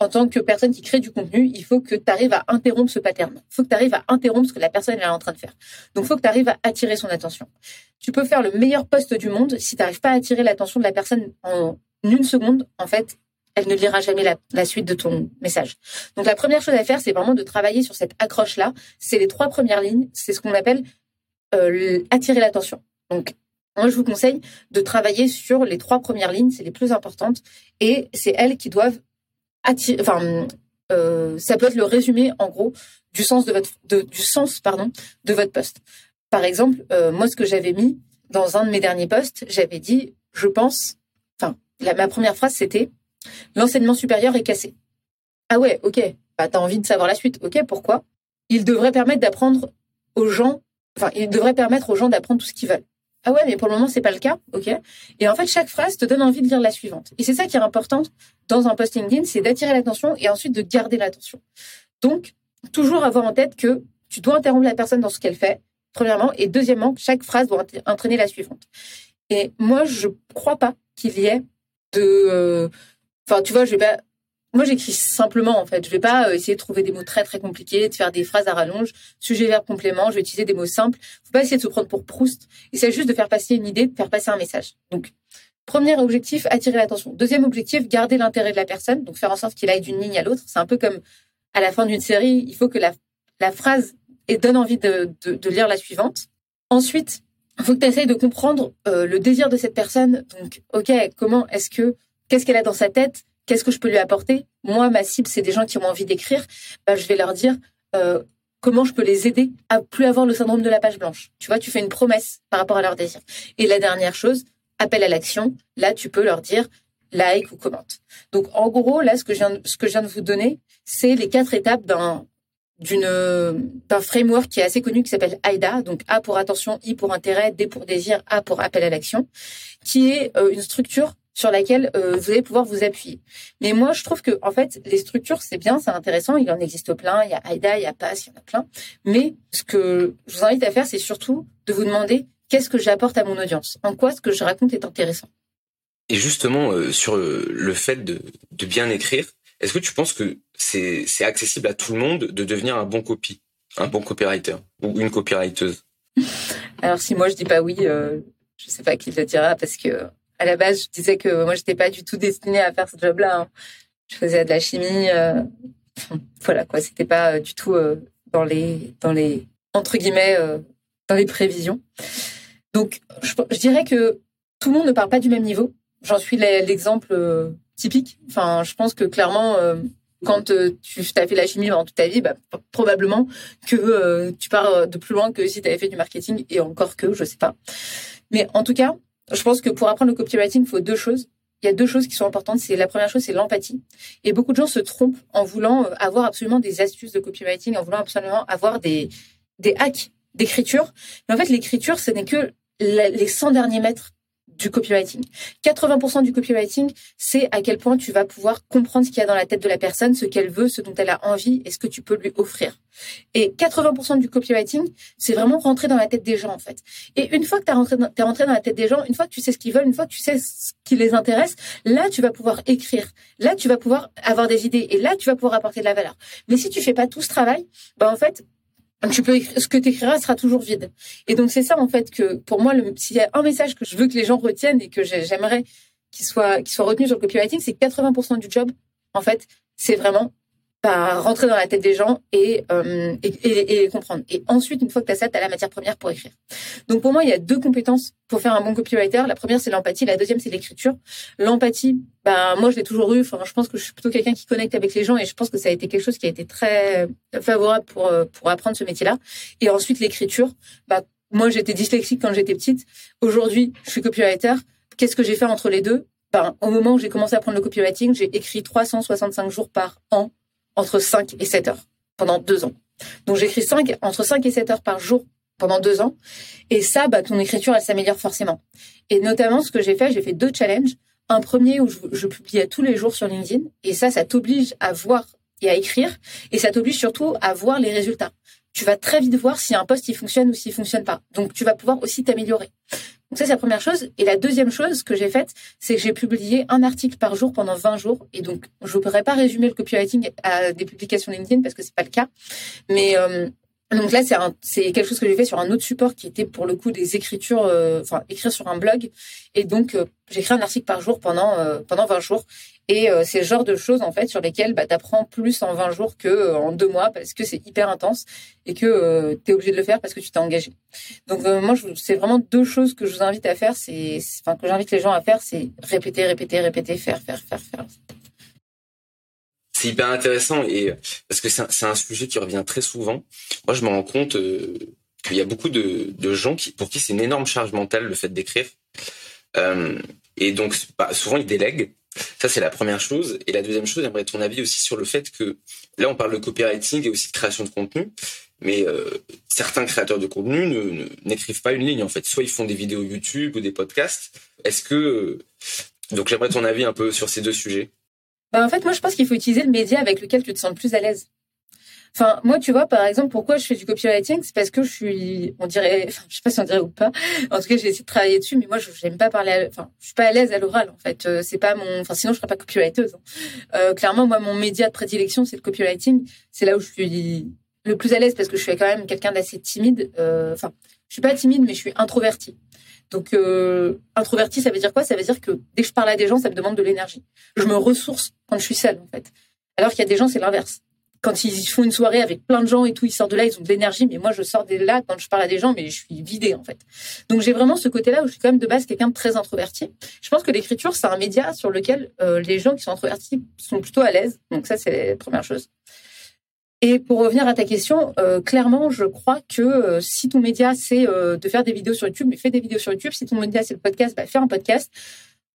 en tant que personne qui crée du contenu, il faut que tu arrives à interrompre ce pattern. Il faut que tu arrives à interrompre ce que la personne est en train de faire. Donc, il faut que tu arrives à attirer son attention. Tu peux faire le meilleur poste du monde. Si tu n'arrives pas à attirer l'attention de la personne en une seconde, en fait, elle ne lira jamais la, suite de ton message. Donc, la première chose à faire, c'est vraiment de travailler sur cette accroche-là. C'est les trois premières lignes. C'est ce qu'on appelle euh, attirer l'attention. Donc, moi, je vous conseille de travailler sur les trois premières lignes. C'est les plus importantes. Et c'est elles qui doivent enfin, euh, ça peut être le résumé en gros du sens de votre du sens pardon de votre poste. Par exemple, euh, moi ce que j'avais mis dans un de mes derniers posts, j'avais dit je pense enfin ma première phrase c'était l'enseignement supérieur est cassé. Ah ouais, OK. Bah t'as envie de savoir la suite. OK, pourquoi? Il devrait permettre d'apprendre aux gens enfin il devrait permettre aux gens d'apprendre tout ce qu'ils veulent. Ah ouais, mais pour le moment, c'est pas le cas. OK. Et en fait, chaque phrase te donne envie de lire la suivante. Et c'est ça qui est important dans un post LinkedIn, c'est d'attirer l'attention et ensuite de garder l'attention. Donc, toujours avoir en tête que tu dois interrompre la personne dans ce qu'elle fait premièrement. Et deuxièmement, chaque phrase doit entraîner la suivante. Et moi, je crois pas qu'il y ait de... Euh, enfin, tu vois, je vais pas... Moi, j'écris simplement, en fait. Je vais pas euh, essayer de trouver des mots très, très compliqués, de faire des phrases à rallonge, sujet, verbe, complément. Je vais utiliser des mots simples. Faut pas essayer de se prendre pour Proust. Il s'agit juste de faire passer une idée, de faire passer un message. Donc, Premier objectif, attirer l'attention. Deuxième objectif, garder l'intérêt de la personne, donc faire en sorte qu'il aille d'une ligne à l'autre. C'est un peu comme à la fin d'une série, il faut que la, phrase donne envie de, de, lire la suivante. Ensuite, il faut que tu essayes de comprendre euh, le désir de cette personne. Donc, ok, comment est-ce que, qu'est-ce qu'elle a dans sa tête? Qu'est-ce que je peux lui apporter? Moi, ma cible, c'est des gens qui ont envie d'écrire. Bah, je vais leur dire euh, comment je peux les aider à plus avoir le syndrome de la page blanche. Tu vois, tu fais une promesse par rapport à leur désir. Et la dernière chose, appel à l'action. Là, tu peux leur dire like ou commente. Donc, en gros, là, ce que je viens, de vous donner, c'est les quatre étapes d'un d'une d'un framework qui est assez connu qui s'appelle AIDA, donc A pour attention, I pour intérêt, D pour désir, A pour appel à l'action, qui est euh, une structure sur laquelle euh, vous allez pouvoir vous appuyer. Mais moi, je trouve que en fait, les structures, c'est bien, c'est intéressant, il en existe plein, il y a AIDA, il y a PASS, il y en a plein. Mais ce que je vous invite à faire, c'est surtout de vous demander qu'est-ce que j'apporte à mon audience? En quoi ce que je raconte est intéressant? Et justement, euh, sur le, fait de, bien écrire, est-ce que tu penses que c'est accessible à tout le monde de devenir un bon copy, un bon copywriter ou une copywriteuse? Alors si moi je dis pas oui, euh, je sais pas qui le dira parce que à la base je disais que moi j'étais pas du tout destinée à faire ce job-là. Hein. Je faisais de la chimie, euh, voilà quoi, c'était pas du tout dans les dans les entre guillemets dans les prévisions. Donc, je, dirais que tout le monde ne parle pas du même niveau. J'en suis l'exemple euh, typique. Enfin, je pense que clairement, euh, quand euh, tu as fait la chimie pendant toute ta vie, bah, probablement que tu pars de plus loin que si tu avais fait du marketing et encore que, je sais pas. Mais en tout cas, je pense que pour apprendre le copywriting, il faut deux choses. Il y a deux choses qui sont importantes. C'est la première chose, c'est l'empathie. Et beaucoup de gens se trompent en voulant avoir absolument des astuces de copywriting, en voulant absolument avoir des des hacks d'écriture. Mais en fait, l'écriture, ce n'est que les 100 derniers mètres du copywriting. 80% du copywriting, c'est à quel point tu vas pouvoir comprendre ce qu'il y a dans la tête de la personne, ce qu'elle veut, ce dont elle a envie et ce que tu peux lui offrir. Et 80% du copywriting, c'est vraiment rentrer dans la tête des gens, en fait. Et une fois que tu rentré, es rentré dans la tête des gens, une fois que tu sais ce qu'ils veulent, une fois que tu sais ce qui les intéresse, là, tu vas pouvoir écrire. Là, tu vas pouvoir avoir des idées et là, tu vas pouvoir apporter de la valeur. Mais si tu fais pas tout ce travail, bah, en fait, tu peux ce que tu écriras sera toujours vide. Et donc c'est ça en fait que pour moi, s'il y a un message que je veux que les gens retiennent et que j'aimerais qu'il soit qu'il soit retenu sur le copywriting, c'est que 80% du job, en fait, c'est vraiment rentrer dans la tête des gens et, euh, et, et, les comprendre. Et ensuite, une fois que tu as ça, tu as la matière première pour écrire. Donc pour moi, il y a deux compétences pour faire un bon copywriter. La première, c'est l'empathie. La deuxième, c'est l'écriture. L'empathie, bah, moi, je l'ai toujours eu. Enfin, je pense que je suis plutôt quelqu'un qui connecte avec les gens et je pense que ça a été quelque chose qui a été très favorable pour, euh, pour apprendre ce métier-là. Et ensuite, l'écriture. Bah, moi, j'étais dyslexique quand j'étais petite. Aujourd'hui, je suis copywriter. Qu'est-ce que j'ai fait entre les deux? Ben, au moment où j'ai commencé à apprendre le copywriting, j'ai écrit 365 jours par an entre 5 et 7 heures pendant deux ans. Donc j'écris 5, entre 5 et 7 heures par jour pendant deux ans. Et ça, bah, ton écriture, elle s'améliore forcément. Et notamment, ce que j'ai fait, j'ai fait deux challenges. Un premier où je, je publiais tous les jours sur LinkedIn. Et ça, ça t'oblige à voir et à écrire. Et ça t'oblige surtout à voir les résultats. Tu vas très vite voir si un poste il fonctionne ou s'il fonctionne pas. Donc, tu vas pouvoir aussi t'améliorer. Donc ça, c'est la première chose. Et la deuxième chose que j'ai faite, c'est que j'ai publié un article par jour pendant 20 jours. Et donc, je ne pourrais pas résumer le copywriting à des publications LinkedIn parce que c'est pas le cas. Mais euh, donc là, c'est quelque chose que j'ai fait sur un autre support qui était pour le coup des écritures, euh, enfin écrire sur un blog. Et donc, euh, j'ai écrit un article par jour pendant pendant 20 jours. Et euh, c'est le genre de choses en fait sur lesquelles bah, tu apprends plus en 20 jours que euh, en deux mois parce que c'est hyper intense et que euh, tu es obligé de le faire parce que tu t'es engagé. Donc moi, c'est vraiment deux choses que je vous invite à faire. C'est, enfin que j'invite les gens à faire, c'est répéter, répéter, répéter, faire, faire, faire, faire. C'est hyper intéressant et parce que c'est un, sujet qui revient très souvent. Moi, je me rends compte qu'il y a beaucoup de, gens qui, pour qui c'est une énorme charge mentale le fait d'écrire. et donc, souvent, ils délèguent ça, c'est la première chose. Et la deuxième chose, j'aimerais ton avis aussi sur le fait que là, on parle de copywriting et aussi de création de contenu. Mais euh, certains créateurs de contenu n'écrivent pas une ligne, en fait. Soit ils font des vidéos YouTube ou des podcasts. Est-ce que... Euh, donc, j'aimerais ton avis un peu sur ces deux sujets. Bah, en fait, moi, je pense qu'il faut utiliser le média avec lequel tu te sens le plus à l'aise. Enfin, moi, tu vois, par exemple, pourquoi je fais du copywriting, c'est parce que je suis, on dirait, enfin, je sais pas si on dirait ou pas. En tout cas, j'ai essayé de travailler dessus, mais moi, je n'aime pas parler. enfin, je suis pas à l'aise à l'oral, en fait. Euh, c'est pas mon. Enfin, sinon, je serais pas copywriteuse. Hein. Euh, clairement, moi, mon média de prédilection, c'est le copywriting. C'est là où je suis le plus à l'aise parce que je suis quand même quelqu'un d'assez timide. Euh, enfin, je suis pas timide, mais je suis introvertie. Donc, euh, introverti, ça veut dire quoi? Ça veut dire que dès que je parle à des gens, ça me demande de l'énergie. Je me ressource quand je suis seule, en fait. Alors qu'il y a des gens, c'est l'inverse. Quand ils font une soirée avec plein de gens et tout, ils sortent de là, ils ont de l'énergie. Mais moi, je sors de là quand je parle à des gens, mais je suis vidée, en fait. Donc, j'ai vraiment ce côté-là où je suis quand même de base quelqu'un de très introverti. Je pense que l'écriture, c'est un média sur lequel euh, les gens qui sont introvertis sont plutôt à l'aise. Donc, ça, c'est la première chose. Et pour revenir à ta question, euh, clairement, je crois que euh, si ton média c'est euh, de faire des vidéos sur YouTube, fais des vidéos sur YouTube. Si ton média c'est le podcast, bah, fais un podcast.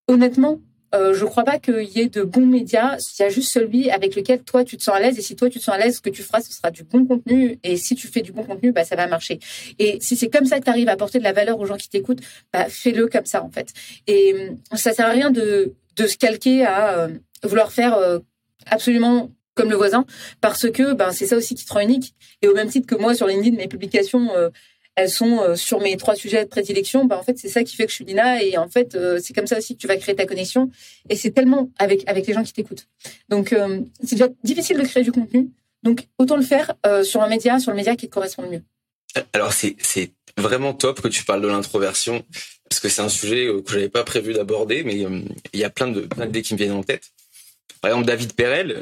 Honnêtement, je ne crois pas qu'il y ait de bons médias. Il y a juste celui avec lequel toi tu te sens à l'aise. Et si toi tu te sens à l'aise, ce que tu feras, ce sera du bon contenu. Et si tu fais du bon contenu, bah ça va marcher. Et si c'est comme ça que tu arrives à apporter de la valeur aux gens qui t'écoutent, bah fais-le comme ça en fait. Et ça sert à rien de se calquer à vouloir faire absolument comme le voisin, parce que ben, c'est ça aussi qui te rend unique. Et au même titre que moi, sur LinkedIn, mes publications, euh, elles sont euh, sur mes trois sujets de prédilection. Ben, en fait, c'est ça qui fait que je suis Lina. Et en fait, euh, c'est comme ça aussi que tu vas créer ta connexion. Et c'est tellement avec, avec les gens qui t'écoutent. Donc, c'est déjà difficile de créer du contenu. Donc, autant le faire sur un média, sur le média qui te correspond le mieux. Alors, c'est, vraiment top que tu parles de l'introversion, parce que c'est un sujet que j'avais pas prévu d'aborder, mais il y a plein de plein d'idées qui me viennent en tête. Par exemple, David Perel,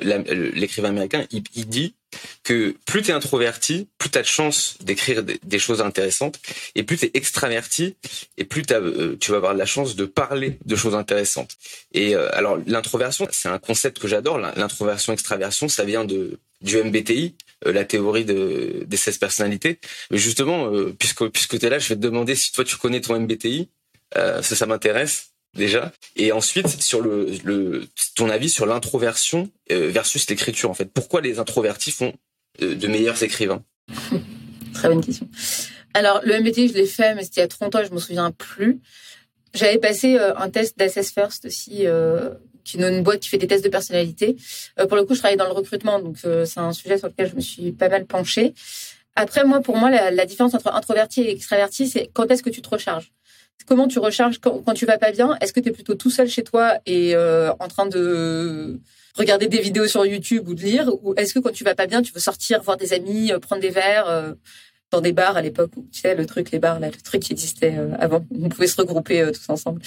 l'écrivain américain, il, dit que plus tu es introverti, plus tu as de chances d'écrire des, choses intéressantes, et plus tu es extraverti, et plus euh, tu vas avoir la chance de parler de choses intéressantes. Et euh, alors, l'introversion, c'est un concept que j'adore. L'introversion-extraversion, ça vient de du MBTI, euh, la théorie de, des 16 personnalités. Mais justement, puisque, puisque tu es là, je vais te demander si toi tu connais ton MBTI, ça, ça m'intéresse déjà. Et ensuite sur le, ton avis sur l'introversion euh, versus l'écriture en fait. Pourquoi les introvertis font de, meilleurs écrivains? Très bonne question. Alors le MBTI je l'ai fait mais c'était il y a 30 ans je me souviens plus. J'avais passé euh, un test d'Assess First aussi euh, qui est une boîte qui fait des tests de personnalité. Pour le coup je travaille dans le recrutement donc c'est un sujet sur lequel je me suis pas mal penchée. Après moi pour moi la, la différence entre introverti et extraverti c'est quand est-ce que tu te recharges? Comment tu recharges quand, tu vas pas bien? Est-ce que tu es plutôt tout seul chez toi et euh, en train de regarder des vidéos sur YouTube ou de lire? Ou est-ce que quand tu vas pas bien, tu veux sortir, voir des amis, euh, prendre des verres euh, dans des bars à l'époque tu sais, le truc, les bars, le truc qui existait avant? On pouvait se regrouper tous ensemble.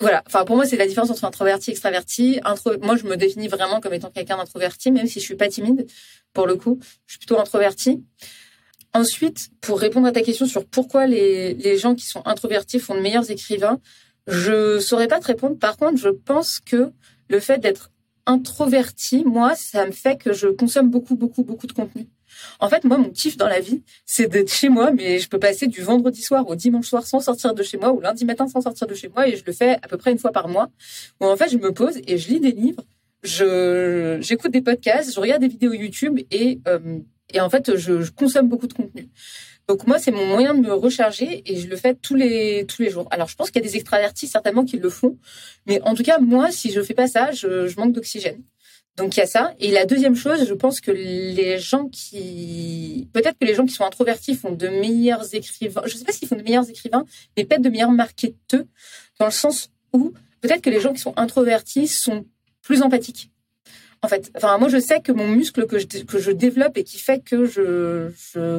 Voilà. Enfin, pour moi, c'est la différence entre introverti et extraverti. moi, je me définis vraiment comme étant quelqu'un d'introverti, même si je suis pas timide. Pour le coup, je suis plutôt introverti. Ensuite, pour répondre à ta question sur pourquoi les, les gens qui sont introvertis font de meilleurs écrivains, je saurais pas te répondre. Par contre, je pense que le fait d'être introverti, moi, ça me fait que je consomme beaucoup, beaucoup, beaucoup de contenu. En fait, moi, mon kiff dans la vie, c'est d'être chez moi, mais je peux passer du vendredi soir au dimanche soir sans sortir de chez moi, ou lundi matin sans sortir de chez moi, et je le fais à peu près une fois par mois, où en fait, je me pose et je lis des livres, je j'écoute des podcasts, je regarde des vidéos YouTube, et euh, et en fait, je, consomme beaucoup de contenu. Donc moi, c'est mon moyen de me recharger et je le fais tous les tous les jours. Alors je pense qu'il y a des extravertis certainement qui le font, mais en tout cas moi, si je fais pas ça, je, manque d'oxygène. Donc il y a ça. Et la deuxième chose, je pense que les gens qui, peut-être que les gens qui sont introvertis font de meilleurs écrivains. Je sais pas s'ils font de meilleurs écrivains, mais peut-être de meilleurs marketeurs, dans le sens où peut-être que les gens qui sont introvertis sont plus empathiques en fait. Enfin, moi, je sais que mon muscle que je, que je développe et qui fait que je,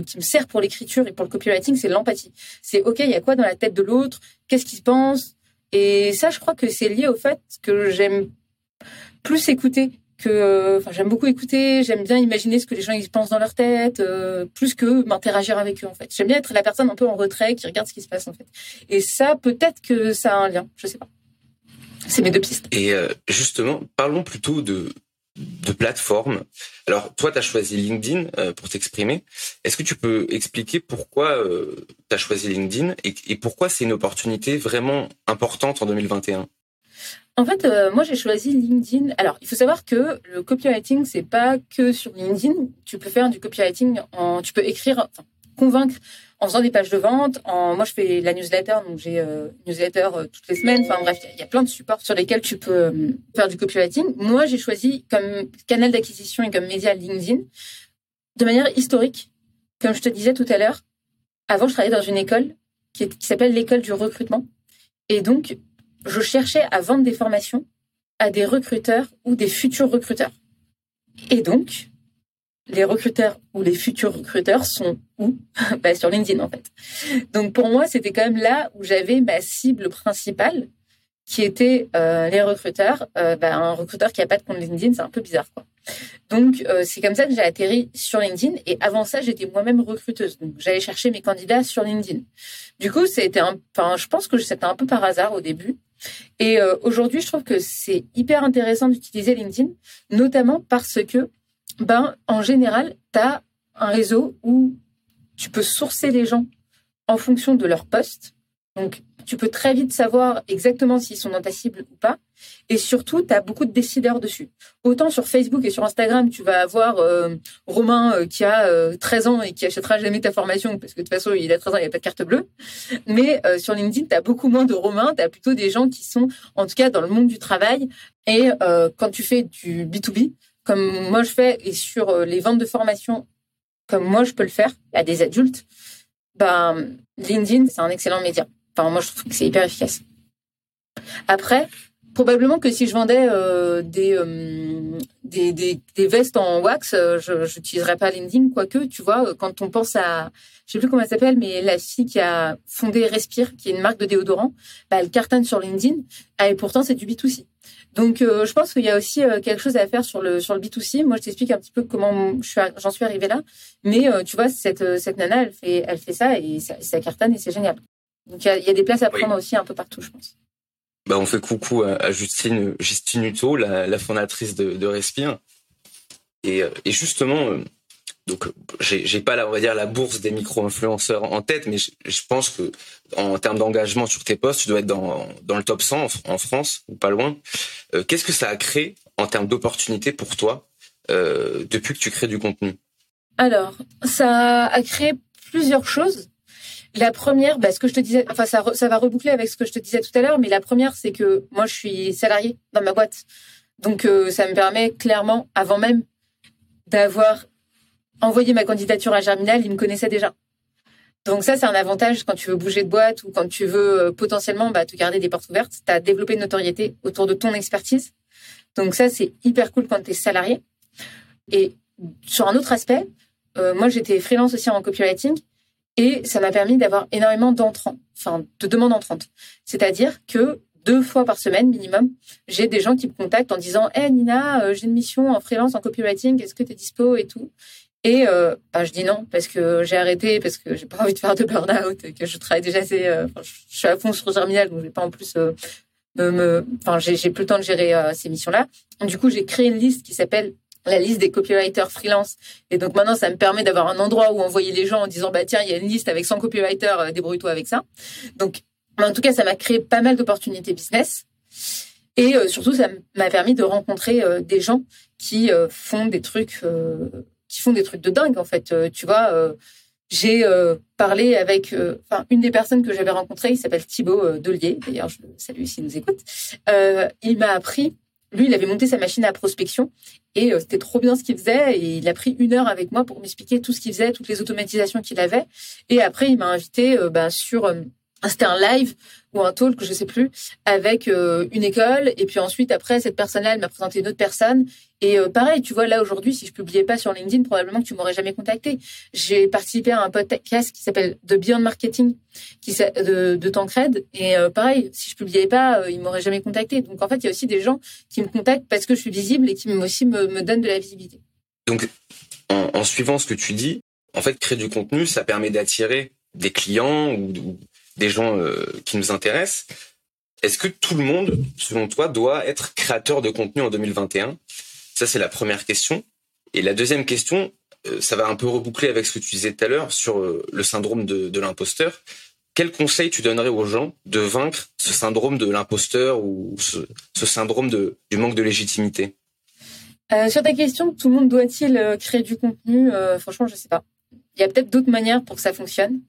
qui me sert pour l'écriture et pour le copywriting, c'est l'empathie. C'est OK, il y a quoi dans la tête de l'autre? Qu'est-ce qu'il pense? Et ça, je crois que c'est lié au fait que j'aime plus écouter que, enfin, j'aime beaucoup écouter. J'aime bien imaginer ce que les gens ils pensent dans leur tête, euh, plus que m'interagir avec eux. En fait, j'aime bien être la personne un peu en retrait qui regarde ce qui se passe en fait. Et ça, peut-être que ça a un lien. Je sais pas. C'est mes deux pistes. Et euh, justement, parlons plutôt de de plateformes. Alors, toi, tu as choisi LinkedIn euh, pour t'exprimer. Est-ce que tu peux expliquer pourquoi euh, tu as choisi LinkedIn et, pourquoi c'est une opportunité vraiment importante en 2021 en fait, euh, moi j'ai choisi LinkedIn. Alors, il faut savoir que le copywriting, c'est pas que sur LinkedIn. Tu peux faire du copywriting en, tu peux écrire, convaincre en faisant des pages de vente. En, moi, je fais la newsletter, donc j'ai euh, newsletter euh, toutes les semaines. Enfin bref, il y, a plein de supports sur lesquels tu peux euh, faire du copywriting. Moi, j'ai choisi comme canal d'acquisition et comme média LinkedIn de manière historique, comme je te disais tout à l'heure, avant, je travaillais dans une école qui, qui s'appelle l'école du recrutement. Et donc, je cherchais à vendre des formations à des recruteurs ou des futurs recruteurs. Et donc, les recruteurs ou les futurs recruteurs sont où? Bah, Sur LinkedIn, en fait. Donc, pour moi, c'était quand même là où j'avais ma cible principale, qui était euh, les recruteurs. Euh, bah, un recruteur qui n'a pas de compte LinkedIn, c'est un peu bizarre, quoi. Donc, euh, c'est comme ça que j'ai atterri sur LinkedIn. Et avant ça, j'étais moi-même recruteuse. Donc, j'allais chercher mes candidats sur LinkedIn. Du coup, c'était enfin, je pense que c'était un peu par hasard au début. Et euh, aujourd'hui, je trouve que c'est hyper intéressant d'utiliser LinkedIn, notamment parce que, ben, en général, tu as un réseau où tu peux sourcer les gens en fonction de leur poste. Donc, tu peux très vite savoir exactement s'ils sont dans ta cible ou pas. Et surtout, tu as beaucoup de décideurs dessus. Autant sur Facebook et sur Instagram, tu vas avoir euh, Romain euh, qui a 13 euh, ans et qui achètera jamais ta formation parce que de toute façon, il a 13 ans, il n'y a pas de carte bleue. Mais sur LinkedIn, tu as beaucoup moins de Romain, tu as plutôt des gens qui sont, en tout cas, dans le monde du travail. Et quand tu fais du B2B, comme moi je fais, et sur les ventes de formation, comme moi je peux le faire à des adultes, ben, LinkedIn, c'est un excellent média. Enfin, moi, je trouve que c'est hyper efficace. Après, probablement que si je vendais euh, des, euh, des, des, des, vestes en wax, euh, je n'utiliserais pas LinkedIn, quoique, tu vois, quand on pense à, je sais plus comment elle s'appelle, mais la fille qui a fondé Respire, qui est une marque de déodorant, bah, elle cartonne sur LinkedIn, ah, et pourtant c'est du B2C. Donc, je pense qu'il y a aussi quelque chose à faire sur le sur le B2C. Moi, je t'explique un petit peu comment j'en suis, arrivée là. Mais tu vois, cette cette nana, elle fait elle fait ça et ça, ça cartonne et c'est génial. Donc il y, a, des places à prendre aussi un peu partout, je pense. Bah, on fait coucou à, Justine, Justine Hutto, la, fondatrice de, de Respire. Et, et justement, euh, donc j'ai pas la, on va dire la bourse des micro-influenceurs en tête, mais je, pense que en termes d'engagement sur tes postes, tu dois être dans, le top 100 en, France ou pas loin. Euh, qu'est-ce que ça a créé en termes d'opportunités pour toi euh, depuis que tu crées du contenu? Alors, ça a créé plusieurs choses. La première, bah, ce que je te disais, enfin ça, ça va reboucler avec ce que je te disais tout à l'heure, mais la première, c'est que moi, je suis salarié dans ma boîte. Donc, euh, ça me permet clairement, avant même d'avoir envoyé ma candidature à Germinal, ils me connaissaient déjà. Donc ça, c'est un avantage quand tu veux bouger de boîte ou quand tu veux euh, potentiellement bah, te garder des portes ouvertes. Tu as développé une notoriété autour de ton expertise. Donc ça, c'est hyper cool quand tu es salarié. Et sur un autre aspect, euh, moi, j'étais freelance aussi en copywriting et ça m'a permis d'avoir énormément d'entrants, enfin de demandes entrantes. C'est-à-dire que deux fois par semaine minimum, j'ai des gens qui me contactent en disant "Hey Nina, euh, j'ai une mission en freelance en copywriting, est-ce que tu es dispo et tout? Et euh, bah, je dis non parce que j'ai arrêté parce que j'ai pas envie de faire de burn-out et que je travaille déjà assez euh, je suis à fond sur Germinal donc je vais pas en plus me, enfin j'ai plus le temps de gérer ces missions-là. Du coup, j'ai créé une liste qui s'appelle la liste des copywriters freelance. Et donc maintenant, ça me permet d'avoir un endroit où envoyer les gens en disant, bah tiens, il y a une liste avec 100 copywriters, euh, débrouille-toi avec ça. Donc, en tout cas, ça m'a créé pas mal d'opportunités business. Et euh, surtout, ça m'a permis de rencontrer euh, des gens qui font des trucs, qui font des trucs de dingue en fait. tu vois, j'ai parlé avec, une des personnes que j'avais rencontrées, il s'appelle Thibaut Delier. D'ailleurs, je salue s'il nous écoute. il m'a appris lui, il avait monté sa machine à prospection et euh, c'était trop bien ce qu'il faisait. Et il a pris une heure avec moi pour m'expliquer tout ce qu'il faisait, toutes les automatisations qu'il avait. Et après, il m'a invité euh, bah, sur euh, c'était un live ou un talk, je sais plus, avec euh, une école. Et puis ensuite, après, cette personne-là, elle m'a présenté une autre personne. Et euh, pareil, tu vois, là aujourd'hui, si je publiais pas sur LinkedIn, probablement que tu m'aurais jamais contacté. J'ai participé à un podcast qui s'appelle The Beyond Marketing, qui de, de Tancred. Et euh, pareil, si je publiais pas, ils m'auraient jamais contacté. Donc en fait, il y a aussi des gens qui me contactent parce que je suis visible et qui aussi me, me donnent de la visibilité. Donc, en, suivant ce que tu dis, en fait, créer du contenu, ça permet d'attirer des clients ou, ou des gens euh, qui nous intéressent. Est-ce que tout le monde, selon toi, doit être créateur de contenu en 2021 Ça, c'est la première question. Et la deuxième question, euh, ça va un peu reboucler avec ce que tu disais tout à l'heure sur euh, le syndrome de, l'imposteur. Quel conseil tu donnerais aux gens de vaincre ce syndrome de l'imposteur ou ce, syndrome du manque de légitimité? Sur ta question, tout le monde doit-il créer du contenu? Franchement, je ne sais pas. Il y a peut-être d'autres manières pour que ça fonctionne.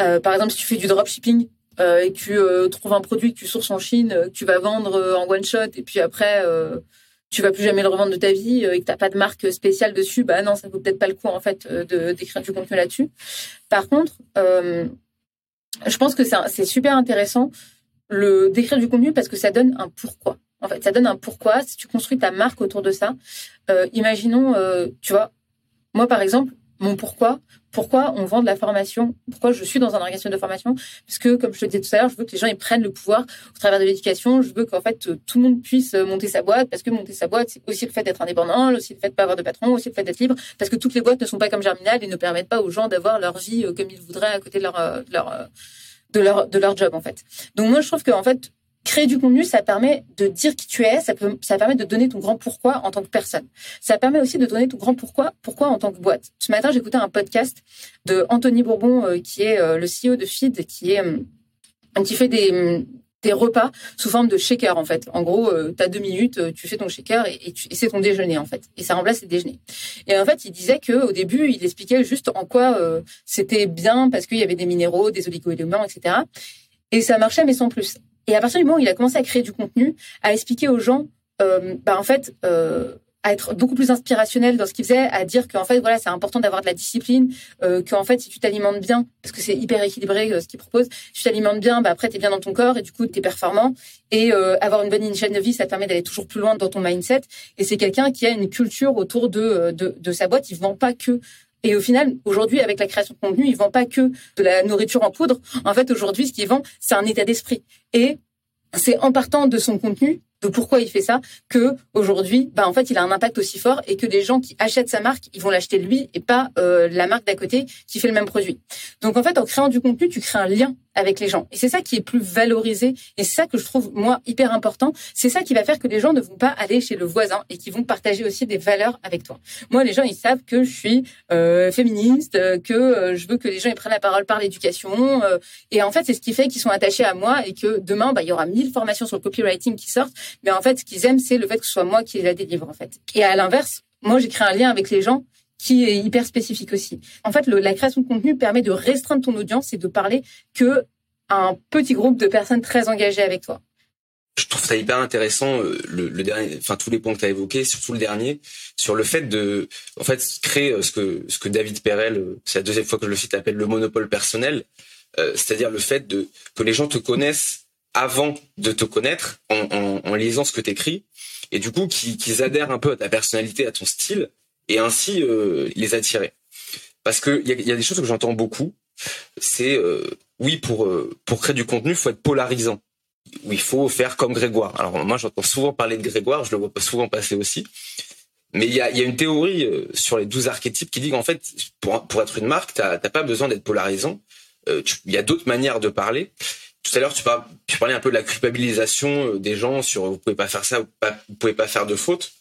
Euh, par exemple, si tu fais du dropshipping euh, et que tu euh, trouves un produit que tu sources en Chine, que tu vas vendre en one shot, et puis après tu vas plus jamais le revendre de ta vie et que t'as pas de marque spéciale dessus, bah non, ça vaut peut-être pas le coup en fait de d'écrire du contenu là-dessus. Par contre, je pense que c'est super intéressant le d'écrire du contenu parce que ça donne un pourquoi. En fait, ça donne un pourquoi. Si tu construis ta marque autour de ça, euh, imaginons, euh, tu vois, moi par exemple, mon pourquoi, pourquoi on vend de la formation, pourquoi je suis dans un organisme de formation, parce que comme je te disais tout à l'heure, je veux que les gens ils prennent le pouvoir au travers de l'éducation, je veux qu'en fait tout le monde puisse monter sa boîte, parce que monter sa boîte c'est aussi le fait d'être indépendant, aussi le fait de pas avoir de patron, aussi le fait d'être libre, parce que toutes les boîtes ne sont pas comme Germinal et ne permettent pas aux gens d'avoir leur vie euh, comme ils voudraient à côté de leur, leur de leur de leur job en fait. Donc moi je trouve que en fait Créer du contenu, ça permet de dire qui tu es, ça, peut, ça permet de donner ton grand pourquoi en tant que personne. Ça permet aussi de donner ton grand pourquoi, pourquoi en tant que boîte. Ce matin, j'écoutais un podcast de Anthony Bourbon, euh, qui est euh, le CEO de Feed, qui est euh, qui fait des, des repas sous forme de shaker en fait. En gros, tu as deux minutes, tu fais ton shaker et, c'est ton déjeuner en fait. Et ça remplace le déjeuner. Et en fait, il disait que au début, il expliquait juste en quoi c'était bien parce qu'il y avait des minéraux, des oligo-éléments, etc. Et ça marchait mais sans plus. Et à partir du moment où il a commencé à créer du contenu, à expliquer aux gens, euh, bah en fait, euh, à être beaucoup plus inspirationnel dans ce qu'il faisait, à dire qu'en fait, voilà, c'est important d'avoir de la discipline, euh, qu'en fait, si tu t'alimentes bien, parce que c'est hyper équilibré euh, ce qu'il propose, si tu t'alimentes bien, bah après, t'es bien dans ton corps et du coup, t'es performant. Et euh, avoir une bonne hygiène de vie, ça te permet d'aller toujours plus loin dans ton mindset. Et c'est quelqu'un qui a une culture autour de, de, de sa boîte. Il vend pas que et au final, aujourd'hui, avec la création de contenu, ils vendent pas que de la nourriture en poudre. En fait, aujourd'hui, ce qu'ils vendent, c'est un état d'esprit. Et c'est en partant de son contenu, de pourquoi il fait ça, que aujourd'hui, bah en fait, il a un impact aussi fort et que les gens qui achètent sa marque, ils vont l'acheter lui et pas euh, la marque d'à côté qui fait le même produit. Donc en fait, en créant du contenu, tu crées un lien avec les gens. Et c'est ça qui est plus valorisé. Et c'est ça que je trouve, moi, hyper important. C'est ça qui va faire que les gens ne vont pas aller chez le voisin et qui vont partager aussi des valeurs avec toi. Moi, les gens, ils savent que je suis euh, féministe, que euh, je veux que les gens ils prennent la parole par l'éducation. Euh, et en fait, c'est ce qui fait qu'ils sont attachés à moi et que demain, bah, il y aura mille formations sur le copywriting qui sortent. Mais en fait, ce qu'ils aiment, c'est le fait que ce soit moi qui la délivre, en fait. Et à l'inverse, moi, j'ai créé un lien avec les gens qui est hyper spécifique aussi. En fait, la création de contenu permet de restreindre ton audience et de parler que à un petit groupe de personnes très engagées avec toi. Je trouve ça hyper intéressant euh, le, dernier, enfin tous les points que tu as évoqués, surtout le dernier, sur le fait de, en fait, créer euh, ce que ce que David Perel, euh, c'est la deuxième fois que je le cite, appelle le monopole personnel, c'est-à-dire le fait de que les gens te connaissent avant de te connaître en lisant ce que tu écris et du coup qu'ils adhèrent un peu à ta personnalité, à ton style et ainsi euh, les attirer. Parce que il y a, y a, des choses que j'entends beaucoup, c'est euh, oui pour euh, pour créer du contenu, il faut être polarisant. Il faut faire comme Grégoire. Alors moi j'entends souvent parler de Grégoire, je le vois souvent passer aussi. Mais il y a, y a une théorie euh, sur les 12 archétypes qui dit qu'en fait, pour, pour être une marque, t'as pas besoin d'être polarisant. Il y a d'autres manières de parler. Tout à l'heure, tu, tu parlais un peu de la culpabilisation des gens sur vous pouvez pas faire ça, vous pouvez pas faire de faute.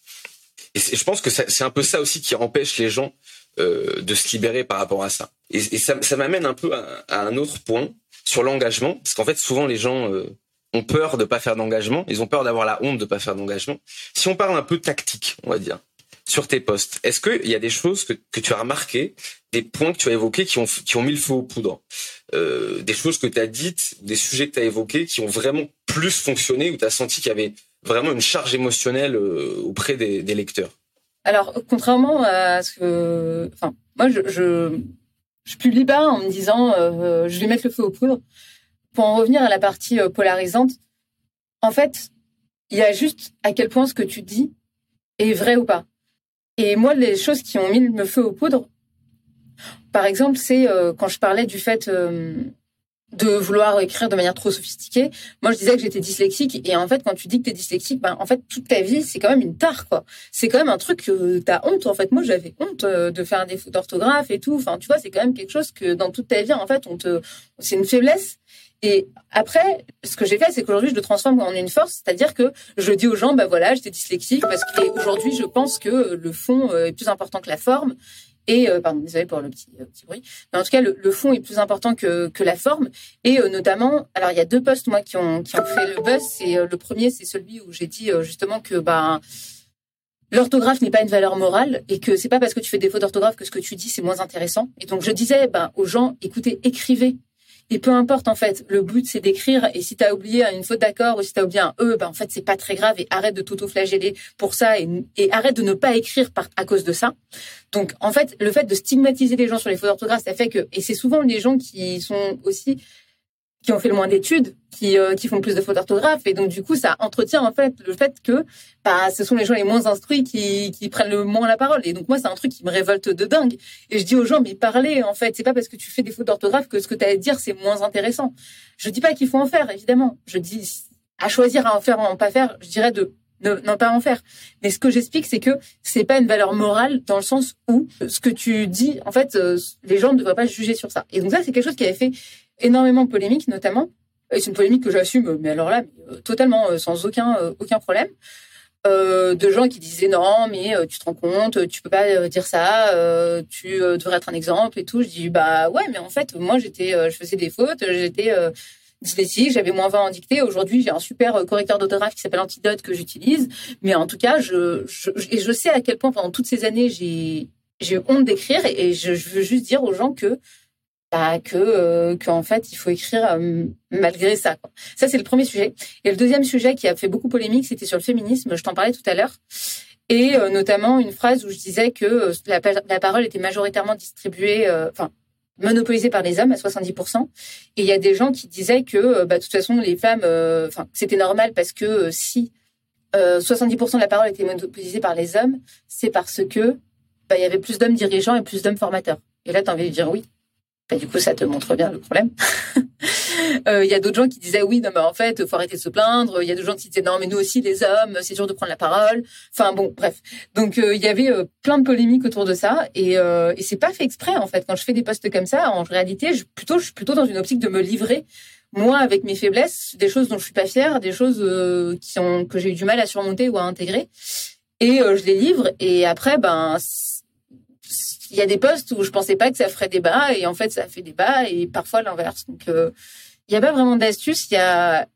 Et je pense que c'est un peu ça aussi qui empêche les gens euh, de se libérer par rapport à ça. Et, ça, ça m'amène un peu à, à, un autre point sur l'engagement, parce qu'en fait souvent les gens euh, ont peur de pas faire d'engagement, ils ont peur d'avoir la honte de pas faire d'engagement. Si on parle un peu tactique, on va dire, sur tes postes, est-ce qu'il y a des choses que, que tu as remarquées, des points que tu as évoqués qui ont, qui ont mis le feu aux poudres, euh, des choses que tu as dites, des sujets que tu as évoqués qui ont vraiment plus fonctionné, où tu as senti qu'il y avait vraiment une charge émotionnelle euh, auprès des, lecteurs alors, contrairement à ce que, enfin, moi, je, je, publie pas en me disant, euh, je vais mettre le feu aux poudres. Pour en revenir à la partie euh, polarisante, en fait, il y a juste à quel point ce que tu dis est vrai ou pas. Et moi, les choses qui ont mis le feu aux poudres, par exemple, c'est quand je parlais du fait de vouloir écrire de manière trop sophistiquée. Moi, je disais que j'étais dyslexique. Et en fait, quand tu dis que t'es dyslexique, ben, en fait, toute ta vie, c'est quand même une tare, quoi. C'est quand même un truc que t'as honte, en fait. Moi, j'avais honte euh, de faire des fautes d'orthographe et tout. Enfin, tu vois, c'est quand même quelque chose que dans toute ta vie, en fait, on te, c'est une faiblesse. Et après, ce que j'ai fait, c'est qu'aujourd'hui, je le transforme en une force, c'est-à-dire que je dis aux gens, bah voilà, j'étais dyslexique parce qu'aujourd'hui, je pense que le fond euh, est plus important que la forme et euh, pardon, désolé pour le petit, euh, bruit, mais en tout cas le, fond est plus important que, que la forme et euh, notamment, alors il y a deux posts moi qui ont qui ont fait le buzz. C'est euh, le premier, c'est celui où j'ai dit euh, justement que ben l'orthographe n'est pas une valeur morale et que c'est pas parce que tu fais des fautes d'orthographe que ce que tu dis c'est moins intéressant. Et donc je disais ben aux gens, écoutez, écrivez Et peu importe, en fait, le but, c'est d'écrire. Et si tu as oublié une faute d'accord ou si tu as oublié un E, ben, en fait, c'est pas très grave et arrête de t'auto-flageller pour ça et, et, arrête de ne pas écrire par, à cause de ça. Donc, en fait, le fait de stigmatiser les gens sur les fautes d'orthographe, ça fait que, et c'est souvent les gens qui sont aussi qui ont fait le moins d'études, qui, euh, qui font plus de fautes d'orthographe. Et donc, du coup, ça entretient, en fait, le fait que bah, ce sont les gens les moins instruits qui, qui prennent le moins la parole. Et donc, moi, c'est un truc qui me révolte de dingue. Et je dis aux gens, mais parlez, en fait. C'est pas parce que tu fais des fautes d'orthographe que ce que tu as à dire, c'est moins intéressant. Je dis pas qu'il faut en faire, évidemment. Je dis, à choisir à en faire ou à en pas faire, je dirais de ne, pas en faire. Mais ce que j'explique, c'est que c'est pas une valeur morale dans le sens où ce que tu dis, en fait, euh, les gens ne devraient pas juger sur ça. Et donc ça, c'est quelque chose qui avait fait énormément de polémiques, notamment. Et c'est une polémique que j'assume, mais alors là, euh, totalement euh, sans aucun euh, aucun problème. de gens qui disaient non, mais tu te rends compte, tu peux pas dire ça, tu devrais être un exemple et tout. Je dis bah ouais, mais en fait, moi j'étais, je faisais des fautes, j'étais dyslexique, j'avais moins 20 en dictée. Aujourd'hui, j'ai un super correcteur d'autographe qui s'appelle Antidote que j'utilise. Mais en tout cas, je, je, et je sais à quel point pendant toutes ces années, j'ai, j'ai honte d'écrire et, je, je, veux juste dire aux gens que bah, que euh, qu'en fait il faut écrire euh, malgré ça. Ça c'est le premier sujet. Et le deuxième sujet qui a fait beaucoup polémique, c'était sur le féminisme. Je t'en parlais tout à l'heure. Et euh, notamment une phrase où je disais que la, la, parole était majoritairement distribuée, enfin monopolisée par les hommes à 70%. Et il y a des gens qui disaient que bah, de toute façon les femmes, enfin c'était normal parce que si 70% de la parole était monopolisée par les hommes, c'est parce que bah, il y avait plus d'hommes dirigeants et plus d'hommes formateurs. Et là, tu as envie de dire oui, du coup, ça te montre bien le problème. Euh, il y a d'autres gens qui disaient oui, non, mais en fait, faut arrêter de se plaindre. Il y a d'autres gens qui disaient non, mais nous aussi, les hommes, c'est dur de prendre la parole. Enfin bon, bref. Donc euh, il y avait euh, plein de polémiques autour de ça, et, c'est pas fait exprès en fait. Quand je fais des posts comme ça, en réalité, je, plutôt, je suis plutôt dans une optique de me livrer moi avec mes faiblesses, des choses dont je suis pas fière, des choses qui que j'ai eu du mal à surmonter ou à intégrer, et je les livre. Et après, ben il y a des postes où je pensais pas que ça ferait débat et en fait ça fait débat et parfois l'inverse. Donc euh, il n'y a pas vraiment d'astuce, il y a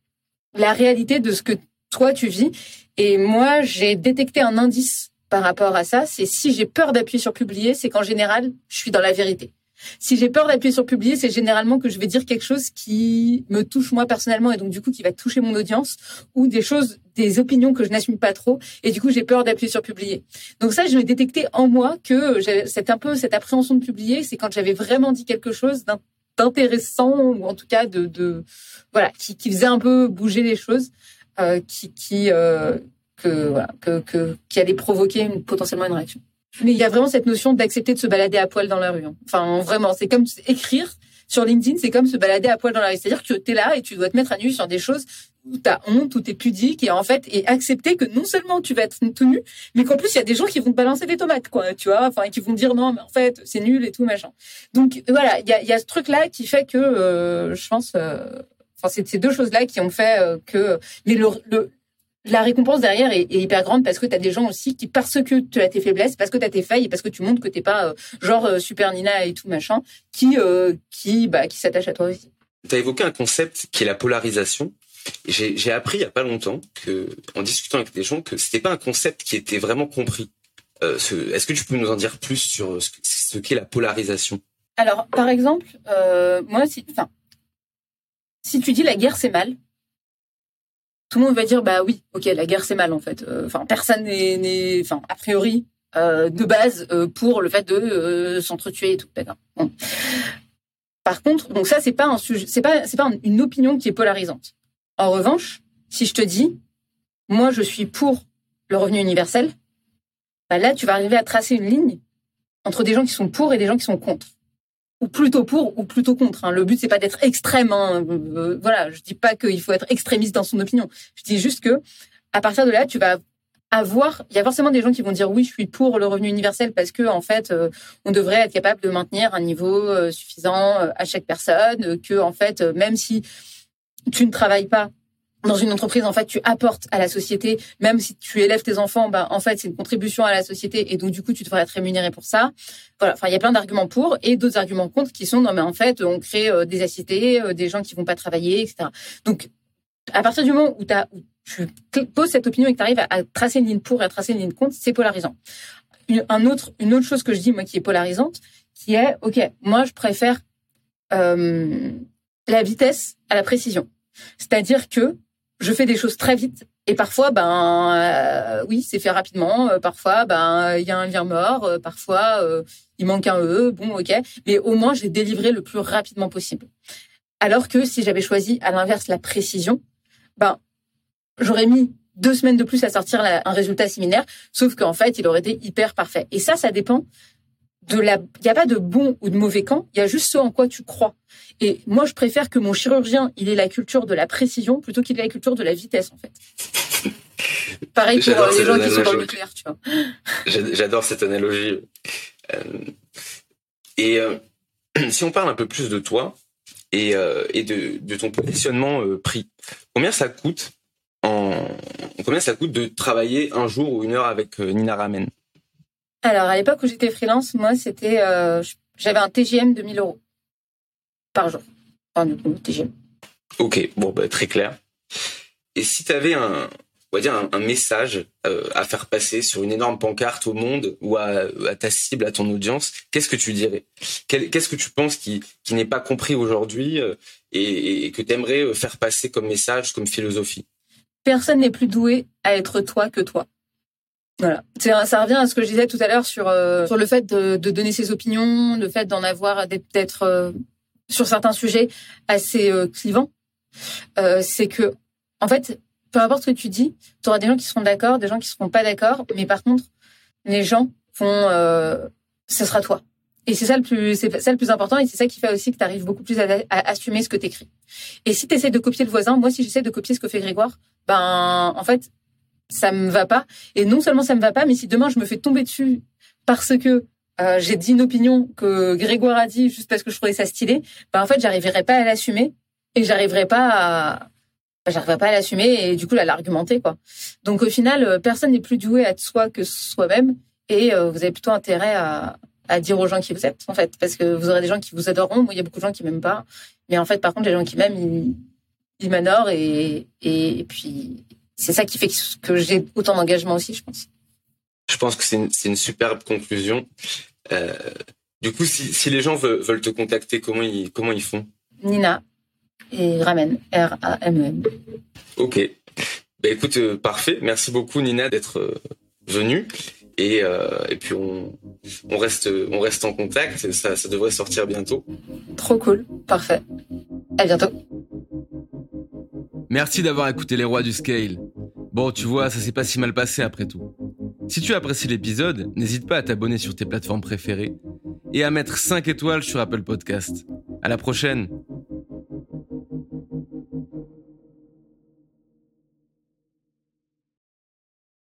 la réalité de ce que toi tu vis et moi j'ai détecté un indice par rapport à ça, c'est si j'ai peur d'appuyer sur publier, c'est qu'en général, je suis dans la vérité. Si j'ai peur d'appuyer sur publier, c'est généralement que je vais dire quelque chose qui me touche moi personnellement et donc du coup qui va toucher mon audience ou des choses, des opinions que je n'assume pas trop et du coup j'ai peur d'appuyer sur publier. Donc ça, je vais détecter en moi que c'est un peu cette appréhension de publier, c'est quand j'avais vraiment dit quelque chose d'intéressant ou en tout cas de, voilà qui, faisait un peu bouger les choses, euh, euh, qui allait provoquer potentiellement une réaction. Mais il y a vraiment cette notion d'accepter de se balader à poil dans la rue. Hein. Enfin, vraiment, c'est comme écrire sur LinkedIn, c'est comme se balader à poil dans la rue. C'est-à-dire que tu es là et tu dois te mettre à nu sur des choses où tu as honte, où tu es pudique et en fait, et accepter que non seulement tu vas être tout nu, mais qu'en plus, il y a des gens qui vont te balancer des tomates, quoi, tu vois, enfin, qui vont te dire non, mais en fait, c'est nul et tout, machin. Donc, voilà, il y a, y a ce truc-là qui fait que, euh, je pense, euh, enfin, c'est ces deux choses-là qui ont fait euh, que, mais le, le, la récompense derrière est, hyper grande parce que tu as des gens aussi qui, parce que tu as tes faiblesses, parce que tu as tes failles et parce que tu montres que t'es pas euh, genre euh, super Nina et tout machin, qui, euh, qui, bah, qui s'attachent à toi aussi. Tu as évoqué un concept qui est la polarisation. J'ai appris il y a pas longtemps que, en discutant avec des gens, que c'était pas un concept qui était vraiment compris. Est-ce que tu peux nous en dire plus sur ce, qu'est la polarisation? Alors, par exemple, moi, si, enfin, si tu dis la guerre c'est mal, tout le monde va dire bah oui, ok, la guerre c'est mal en fait. Euh, enfin, personne n'est, enfin, a priori, euh, de base euh, pour le fait de s'entretuer et tout. D'accord. Par contre, donc ça c'est pas un sujet, c'est pas c'est pas une opinion qui est polarisante. En revanche, si je te dis, moi je suis pour le revenu universel, bah là tu vas arriver à tracer une ligne entre des gens qui sont pour et des gens qui sont contre ou plutôt pour ou plutôt contre. Hein. Le but c'est pas d'être extrême. Hein. Euh, voilà, je dis pas qu'il faut être extrémiste dans son opinion. Je dis juste que à partir de là, tu vas avoir, il y a forcément des gens qui vont dire oui, je suis pour le revenu universel parce que en fait, euh, on devrait être capable de maintenir un niveau euh, suffisant à chaque personne, que en fait, même si tu ne travailles pas dans une entreprise, en fait, tu apportes à la société, même si tu élèves tes enfants, bah, en fait, c'est une contribution à la société et donc, du coup, tu devrais être rémunéré pour ça. Voilà. Enfin, il y a plein d'arguments pour et d'autres arguments contre qui sont, non, mais en fait, on crée euh, des assistés, euh, des gens qui vont pas travailler, etc. Donc, à partir du moment où tu poses cette opinion et que tu arrives à, tracer une ligne pour et à tracer une ligne contre, c'est polarisant. Une, un autre, une autre chose que je dis, moi, qui est polarisante, qui est, OK, moi, je préfère, euh, la vitesse à la précision. C'est-à-dire que je fais des choses très vite et parfois, ben euh, oui, c'est fait rapidement. Euh, parfois, ben il y a un lien mort. Euh, parfois, il manque un e. Bon, ok. Mais au moins, j'ai délivré le plus rapidement possible. Alors que si j'avais choisi à l'inverse la précision, ben j'aurais mis deux semaines de plus à sortir un résultat similaire. Sauf qu'en fait, il aurait été hyper parfait. Et ça, ça dépend de la. Il n'y a pas de bon ou de mauvais camp. Il y a juste ce en quoi tu crois. Et moi, je préfère que mon chirurgien, il ait la culture de la précision plutôt qu'il ait la culture de la vitesse, en fait. Pareil pour euh, les gens qui sont dans le nucléaire, tu vois. J'adore cette analogie. Euh, et euh, si on parle un peu plus de toi et, et de, de, ton positionnement prix, combien ça coûte en combien ça coûte de travailler un jour ou une heure avec Nina Ramen? Alors à l'époque où j'étais freelance, moi c'était j'avais un TGM de 1000 euros par jour. Enfin, du coup, TGM. Ok, bon, bah, très clair. Et si tu avais un, on va dire un, message euh, à faire passer sur une énorme pancarte au monde ou à, ta cible, à ton audience, qu'est-ce que tu dirais? Qu'est-ce que tu penses qui, qui n'est pas compris aujourd'hui euh, et, que tu aimerais euh, faire passer comme message, comme philosophie? Personne n'est plus doué à être toi que toi. Voilà. Ça revient à ce que je disais tout à l'heure sur, sur le fait de, de, donner ses opinions, le fait d'en avoir, d'être sur certains sujets assez euh, clivants, euh, c'est que, en fait, peu importe ce que tu dis, tu auras des gens qui seront d'accord, des gens qui seront pas d'accord, mais par contre, les gens vont, euh, ce sera toi. Et c'est ça le plus, c'est ça le plus important, et c'est ça qui fait aussi que tu arrives beaucoup plus à, assumer ce que tu écris. Et si tu de copier le voisin, moi si j'essaie de copier ce que fait Grégoire, ben en fait, ça me va pas. Et non seulement ça me va pas, mais si demain je me fais tomber dessus parce que euh, j'ai dit une opinion que Grégoire a dit juste parce que je trouvais ça stylé, bah en fait j'arriverai pas à l'assumer et j'arriverai pas à bah, pas à l'assumer et du coup à l'argumenter quoi. Donc au final euh, personne n'est plus doué à être soi que soi-même et euh, vous avez plutôt intérêt à, dire aux gens qui vous êtes en fait parce que vous aurez des gens qui vous adoreront, il y a beaucoup de gens qui m'aiment pas, mais en fait par contre les gens qui m'aiment ils, et, et, et puis c'est ça qui fait que j'ai autant d'engagement aussi je pense. Je pense que c'est une, une, superbe conclusion. Euh, du coup, si, si, les gens veulent, veulent, te contacter, comment ils, comment ils font? Nina et Ramen, R-A-M-E-N. Ok. Ben écoute, euh, parfait. Merci beaucoup Nina d'être euh, venue. Et, et puis on, on, reste, on reste en contact. Ça, ça devrait sortir bientôt. Trop cool. Parfait. À bientôt. Merci d'avoir écouté les rois du scale. Bon, tu vois, ça s'est pas si mal passé après tout. Si tu apprécies l'épisode, n'hésite pas à t'abonner sur tes plateformes préférées et à mettre 5 étoiles sur Apple Podcast. À la prochaine!